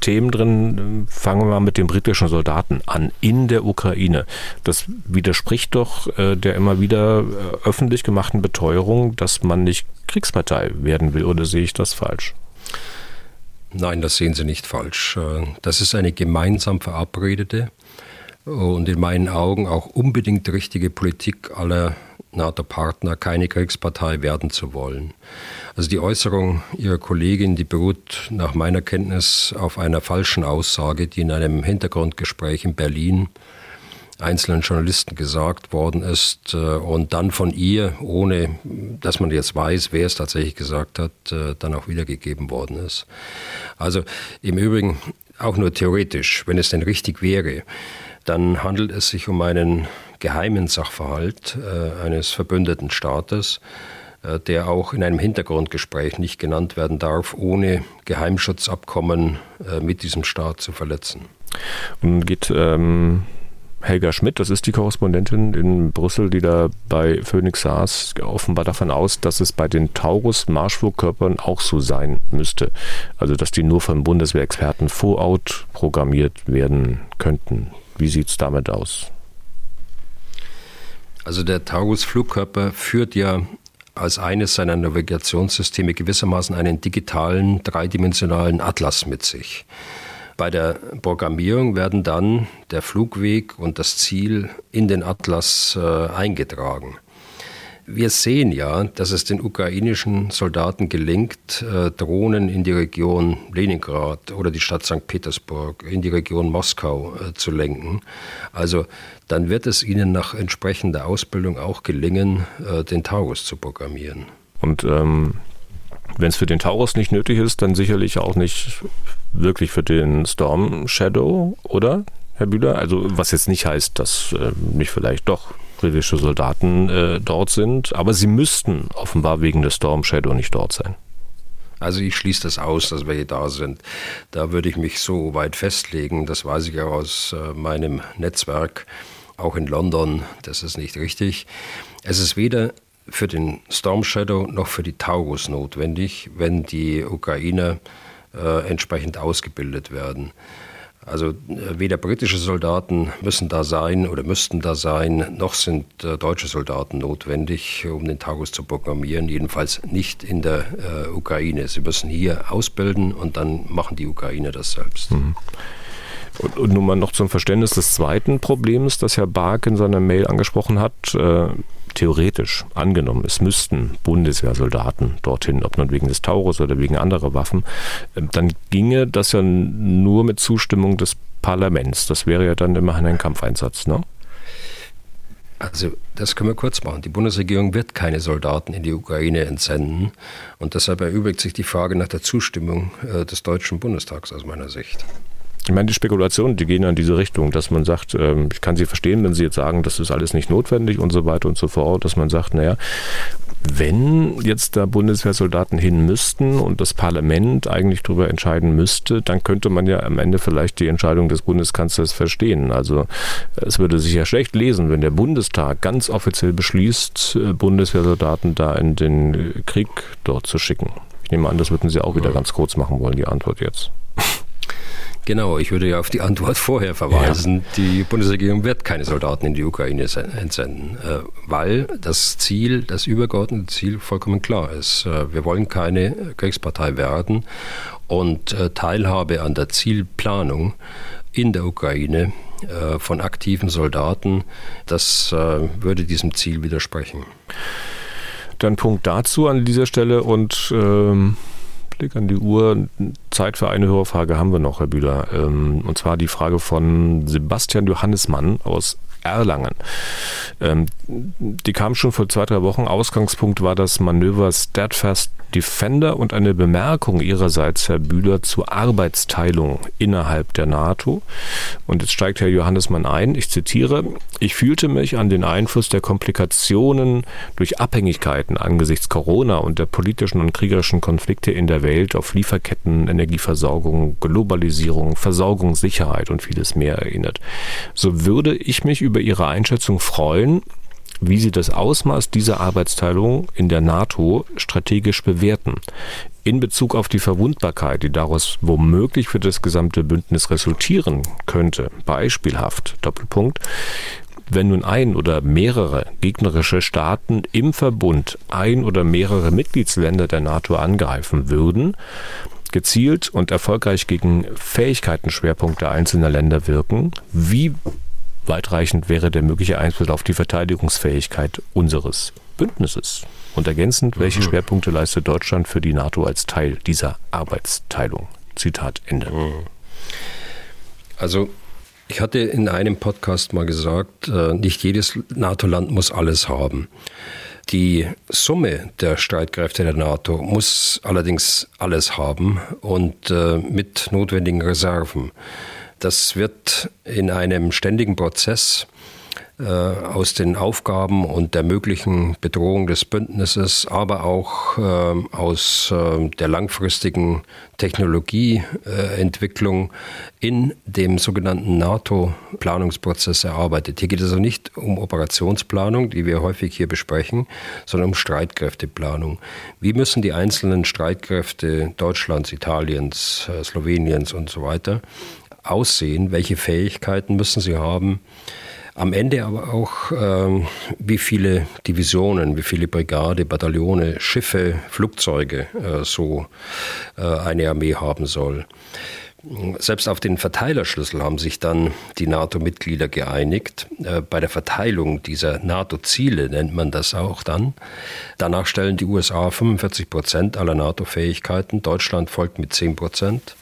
Themen drin. Fangen wir mal mit den britischen Soldaten an in der Ukraine. Das widerspricht doch äh, der immer wieder äh, öffentlich gemachten Beteuerung, dass man nicht Kriegspartei werden will. Oder sehe ich das falsch? Nein, das sehen Sie nicht falsch. Äh, das ist eine gemeinsam verabredete und in meinen Augen auch unbedingt richtige Politik aller NATO-Partner, keine Kriegspartei werden zu wollen. Also die Äußerung Ihrer Kollegin, die beruht nach meiner Kenntnis auf einer falschen Aussage, die in einem Hintergrundgespräch in Berlin einzelnen Journalisten gesagt worden ist äh, und dann von ihr, ohne dass man jetzt weiß, wer es tatsächlich gesagt hat, äh, dann auch wiedergegeben worden ist. Also im Übrigen auch nur theoretisch, wenn es denn richtig wäre, dann handelt es sich um einen geheimen Sachverhalt äh, eines verbündeten Staates, äh, der auch in einem Hintergrundgespräch nicht genannt werden darf, ohne Geheimschutzabkommen äh, mit diesem Staat zu verletzen. Und geht ähm, Helga Schmidt, das ist die Korrespondentin in Brüssel, die da bei Phoenix saß, offenbar davon aus, dass es bei den Taurus-Marschflugkörpern auch so sein müsste. Also, dass die nur von Bundeswehrexperten vor programmiert werden könnten. Wie sieht es damit aus? Also der Taurus-Flugkörper führt ja als eines seiner Navigationssysteme gewissermaßen einen digitalen, dreidimensionalen Atlas mit sich. Bei der Programmierung werden dann der Flugweg und das Ziel in den Atlas äh, eingetragen. Wir sehen ja, dass es den ukrainischen Soldaten gelingt, äh, Drohnen in die Region Leningrad oder die Stadt St. Petersburg, in die Region Moskau äh, zu lenken. Also dann wird es ihnen nach entsprechender Ausbildung auch gelingen, äh, den Taurus zu programmieren. Und ähm, wenn es für den Taurus nicht nötig ist, dann sicherlich auch nicht wirklich für den Storm Shadow, oder, Herr Bühler? Also was jetzt nicht heißt, dass äh, nicht vielleicht doch britische Soldaten äh, dort sind, aber sie müssten offenbar wegen des Storm Shadow nicht dort sein. Also ich schließe das aus, dass welche da sind. Da würde ich mich so weit festlegen, das weiß ich auch aus äh, meinem Netzwerk, auch in London, das ist nicht richtig. Es ist weder für den Storm Shadow noch für die Taurus notwendig, wenn die Ukrainer äh, entsprechend ausgebildet werden. Also äh, weder britische Soldaten müssen da sein oder müssten da sein, noch sind äh, deutsche Soldaten notwendig, um den Tagus zu programmieren. Jedenfalls nicht in der äh, Ukraine. Sie müssen hier ausbilden und dann machen die Ukrainer das selbst. Mhm. Und, und, nun mal noch zum Verständnis des zweiten Problems, das Herr Bark in seiner Mail angesprochen hat. Äh, theoretisch angenommen, es müssten Bundeswehrsoldaten dorthin, ob nun wegen des Taurus oder wegen anderer Waffen, äh, dann ginge das ja nur mit Zustimmung des Parlaments. Das wäre ja dann immerhin ein Kampfeinsatz, ne? Also das können wir kurz machen. Die Bundesregierung wird keine Soldaten in die Ukraine entsenden und deshalb erübrigt sich die Frage nach der Zustimmung äh, des Deutschen Bundestags aus meiner Sicht. Ich meine, die Spekulationen, die gehen in diese Richtung, dass man sagt, ähm, ich kann sie verstehen, wenn sie jetzt sagen, das ist alles nicht notwendig und so weiter und so fort, dass man sagt, naja, wenn jetzt da Bundeswehrsoldaten hin müssten und das Parlament eigentlich darüber entscheiden müsste, dann könnte man ja am Ende vielleicht die Entscheidung des Bundeskanzlers verstehen. Also es würde sich ja schlecht lesen, wenn der Bundestag ganz offiziell beschließt, äh, Bundeswehrsoldaten da in den Krieg dort zu schicken. Ich nehme an, das würden Sie auch wieder ganz kurz machen wollen, die Antwort jetzt. Genau, ich würde ja auf die Antwort vorher verweisen. Ja. Die Bundesregierung wird keine Soldaten in die Ukraine entsenden, äh, weil das Ziel, das übergeordnete Ziel vollkommen klar ist. Äh, wir wollen keine Kriegspartei werden und äh, Teilhabe an der Zielplanung in der Ukraine von aktiven Soldaten, das würde diesem Ziel widersprechen. Dann Punkt dazu an dieser Stelle und ähm Blick an die Uhr. Zeit für eine Hörerfrage haben wir noch, Herr Bühler. Ähm, und zwar die Frage von Sebastian Johannesmann aus Erlangen. Ähm, die kam schon vor zwei, drei Wochen. Ausgangspunkt war das Manöver Steadfast Defender und eine Bemerkung Ihrerseits, Herr Bühler, zur Arbeitsteilung innerhalb der NATO. Und jetzt steigt Herr Johannesmann ein, ich zitiere, ich fühlte mich an den Einfluss der Komplikationen durch Abhängigkeiten angesichts Corona und der politischen und kriegerischen Konflikte in der Welt auf Lieferketten, Energieversorgung, Globalisierung, Versorgungssicherheit und vieles mehr erinnert. So würde ich mich über Ihre Einschätzung freuen, wie Sie das Ausmaß dieser Arbeitsteilung in der NATO strategisch bewerten. In Bezug auf die Verwundbarkeit, die daraus womöglich für das gesamte Bündnis resultieren könnte. Beispielhaft, Doppelpunkt. Wenn nun ein oder mehrere gegnerische Staaten im Verbund ein oder mehrere Mitgliedsländer der NATO angreifen würden, gezielt und erfolgreich gegen Fähigkeitenschwerpunkte einzelner Länder wirken, wie weitreichend wäre der mögliche Einfluss auf die Verteidigungsfähigkeit unseres Bündnisses. Und ergänzend, welche mhm. Schwerpunkte leistet Deutschland für die NATO als Teil dieser Arbeitsteilung? Zitat Ende. Mhm. Also Ich hatte in einem Podcast mal gesagt, äh, nicht jedes NATO-Land muss alles haben. Die Summe der Streitkräfte der NATO muss allerdings alles haben und äh, mit notwendigen Reserven. Das wird in einem ständigen Prozess äh, aus den Aufgaben und der möglichen Bedrohung des Bündnisses, aber auch äh, aus äh, der langfristigen Technologieentwicklung in dem sogenannten NATO-Planungsprozess erarbeitet. Hier geht es also nicht um Operationsplanung, die wir häufig hier besprechen, sondern um Streitkräfteplanung. Wie müssen die einzelnen Streitkräfte Deutschlands, Italiens, Sloweniens und so weiter aussehen? Welche Fähigkeiten müssen sie haben? Am Ende aber auch, ähm, wie viele Divisionen, wie viele Brigade, Bataillone, Schiffe, Flugzeuge äh, so äh, eine Armee haben soll. Selbst auf den Verteilerschlüssel haben sich dann die NATO-Mitglieder geeinigt. Äh, bei der Verteilung dieser NATO-Ziele nennt man das auch dann. Danach stellen die USA 45 Prozent aller NATO-Fähigkeiten, Deutschland folgt mit 10 Prozent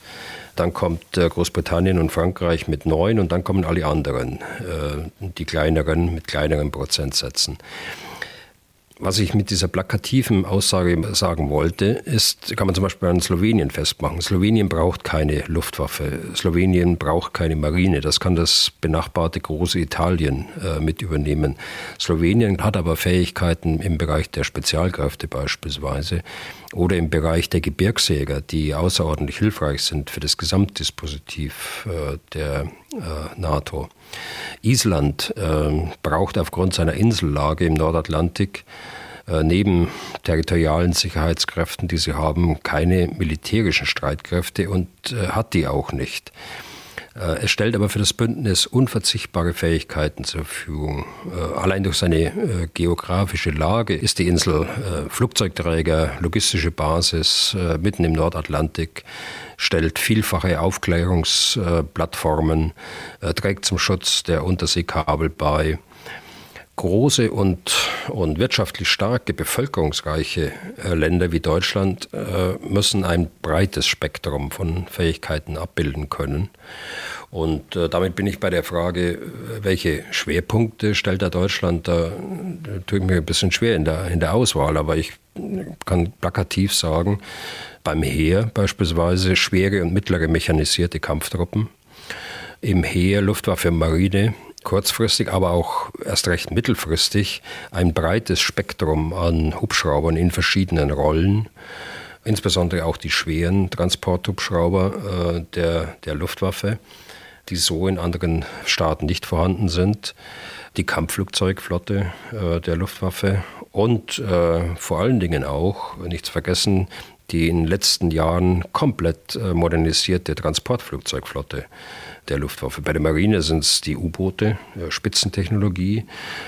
dann kommt äh, Großbritannien und Frankreich mit neun und dann kommen alle anderen, äh, die kleineren mit kleineren Prozentsätzen. Was ich mit dieser plakativen Aussage sagen wollte, ist, kann man zum Beispiel an Slowenien festmachen. Slowenien braucht keine Luftwaffe. Slowenien braucht keine Marine. Das kann das benachbarte große Italien äh, mit übernehmen. Slowenien hat aber Fähigkeiten im Bereich der Spezialkräfte beispielsweise oder im Bereich der Gebirgsjäger, die außerordentlich hilfreich sind für das Gesamtdispositiv äh, der äh, NATO. Island äh, braucht aufgrund seiner Insellage im Nordatlantik äh, neben territorialen Sicherheitskräften, die sie haben, keine militärischen Streitkräfte und äh, hat die auch nicht. Es stellt aber für das Bündnis unverzichtbare Fähigkeiten zur Verfügung. Allein durch seine geografische Lage ist die Insel Flugzeugträger, logistische Basis mitten im Nordatlantik, stellt vielfache Aufklärungsplattformen, trägt zum Schutz der Unterseekabel bei große und, und wirtschaftlich starke, bevölkerungsreiche äh, Länder wie Deutschland äh, müssen ein breites Spektrum von Fähigkeiten abbilden können. Und äh, damit bin ich bei der Frage, welche Schwerpunkte stellt da Deutschland? Da tue ich mir ein bisschen schwer in der, in der Auswahl, aber ich kann plakativ sagen, beim Heer beispielsweise schwere und mittlere mechanisierte Kampftruppen, im Heer Luftwaffe Marine kurzfristig, aber auch erst recht mittelfristig ein breites Spektrum an Hubschraubern in verschiedenen Rollen. Insbesondere auch die schweren Transporthubschrauber äh, der, der Luftwaffe, die so in anderen Staaten nicht vorhanden sind, die Kampfflugzeugflotte äh, der Luftwaffe und äh, vor allen Dingen auch, nicht zu vergessen, die in den letzten Jahren komplett äh, modernisierte Transportflugzeugflotte der Luftwaffe. Bei der Marine sind es die U-Boote, Spitzentechnologie.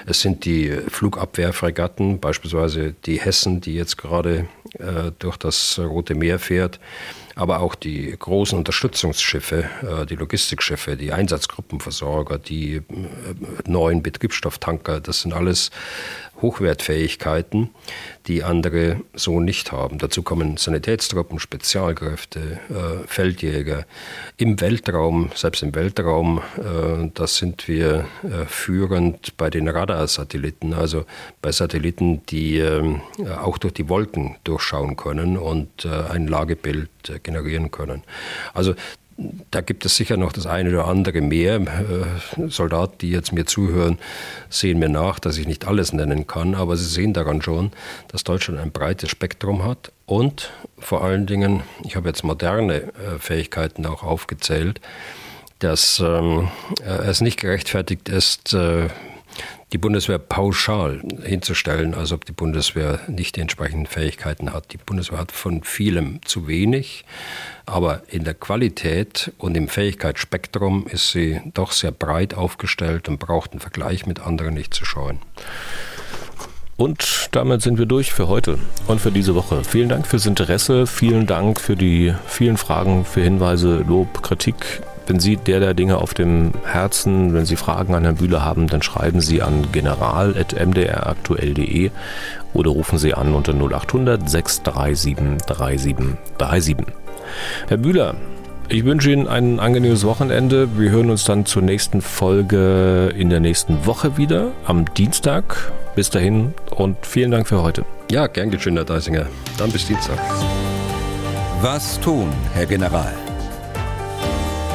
Es sind die Flugabwehrfregatten, beispielsweise die Hessen, die jetzt gerade äh, durch das Rote Meer fährt aber auch die großen Unterstützungsschiffe, äh, die Logistikschiffe, die Einsatzgruppenversorger, die äh, neuen Betriebsstofftanker, das sind alles Hochwertfähigkeiten, die andere so nicht haben. Dazu kommen Sanitätstruppen, Spezialkräfte, äh, Feldjäger. Im Weltraum, selbst im Weltraum, da sind wir führend bei den Radarsatelliten, also bei Satelliten, die ähm, auch durch die Wolken durchschauen können und ein Lagebild generieren können. Also da gibt es sicher noch das eine oder andere mehr. Äh, Soldaten, die jetzt mir zuhören, sehen mir nach, dass ich nicht alles nennen kann, aber sie sehen daran schon, dass Deutschland ein breites Spektrum hat und vor allen Dingen, ich habe jetzt moderne äh, Fähigkeiten auch aufgezählt, dass ähm, äh, es nicht gerechtfertigt ist, die Bundeswehr pauschal hinzustellen, als ob die Bundeswehr nicht die entsprechenden Fähigkeiten hat. Die Bundeswehr hat von vielem zu wenig, aber in der Qualität und im Fähigkeitsspektrum ist sie doch sehr breit aufgestellt und braucht einen Vergleich mit anderen nicht zu scheuen. Und damit sind wir durch für heute und für diese Woche. Vielen Dank fürs Interesse, vielen Dank für die vielen Fragen, für Hinweise, Lob, Kritik. Wenn Sie der der Dinge auf dem Herzen, wenn Sie Fragen an Herrn Bühler haben, dann schreiben Sie an general.mdraktuell.de oder rufen Sie an unter 0800 637 3737. Herr Bühler, Ich wünsche Ihnen ein angenehmes Wochenende. Wir hören uns dann zur nächsten Folge in der nächsten Woche wieder, am Dienstag. Bis dahin und vielen Dank für heute. Ja, gern geschehen, Herr Deisinger. Dann bis Dienstag. Was tun, Herr General?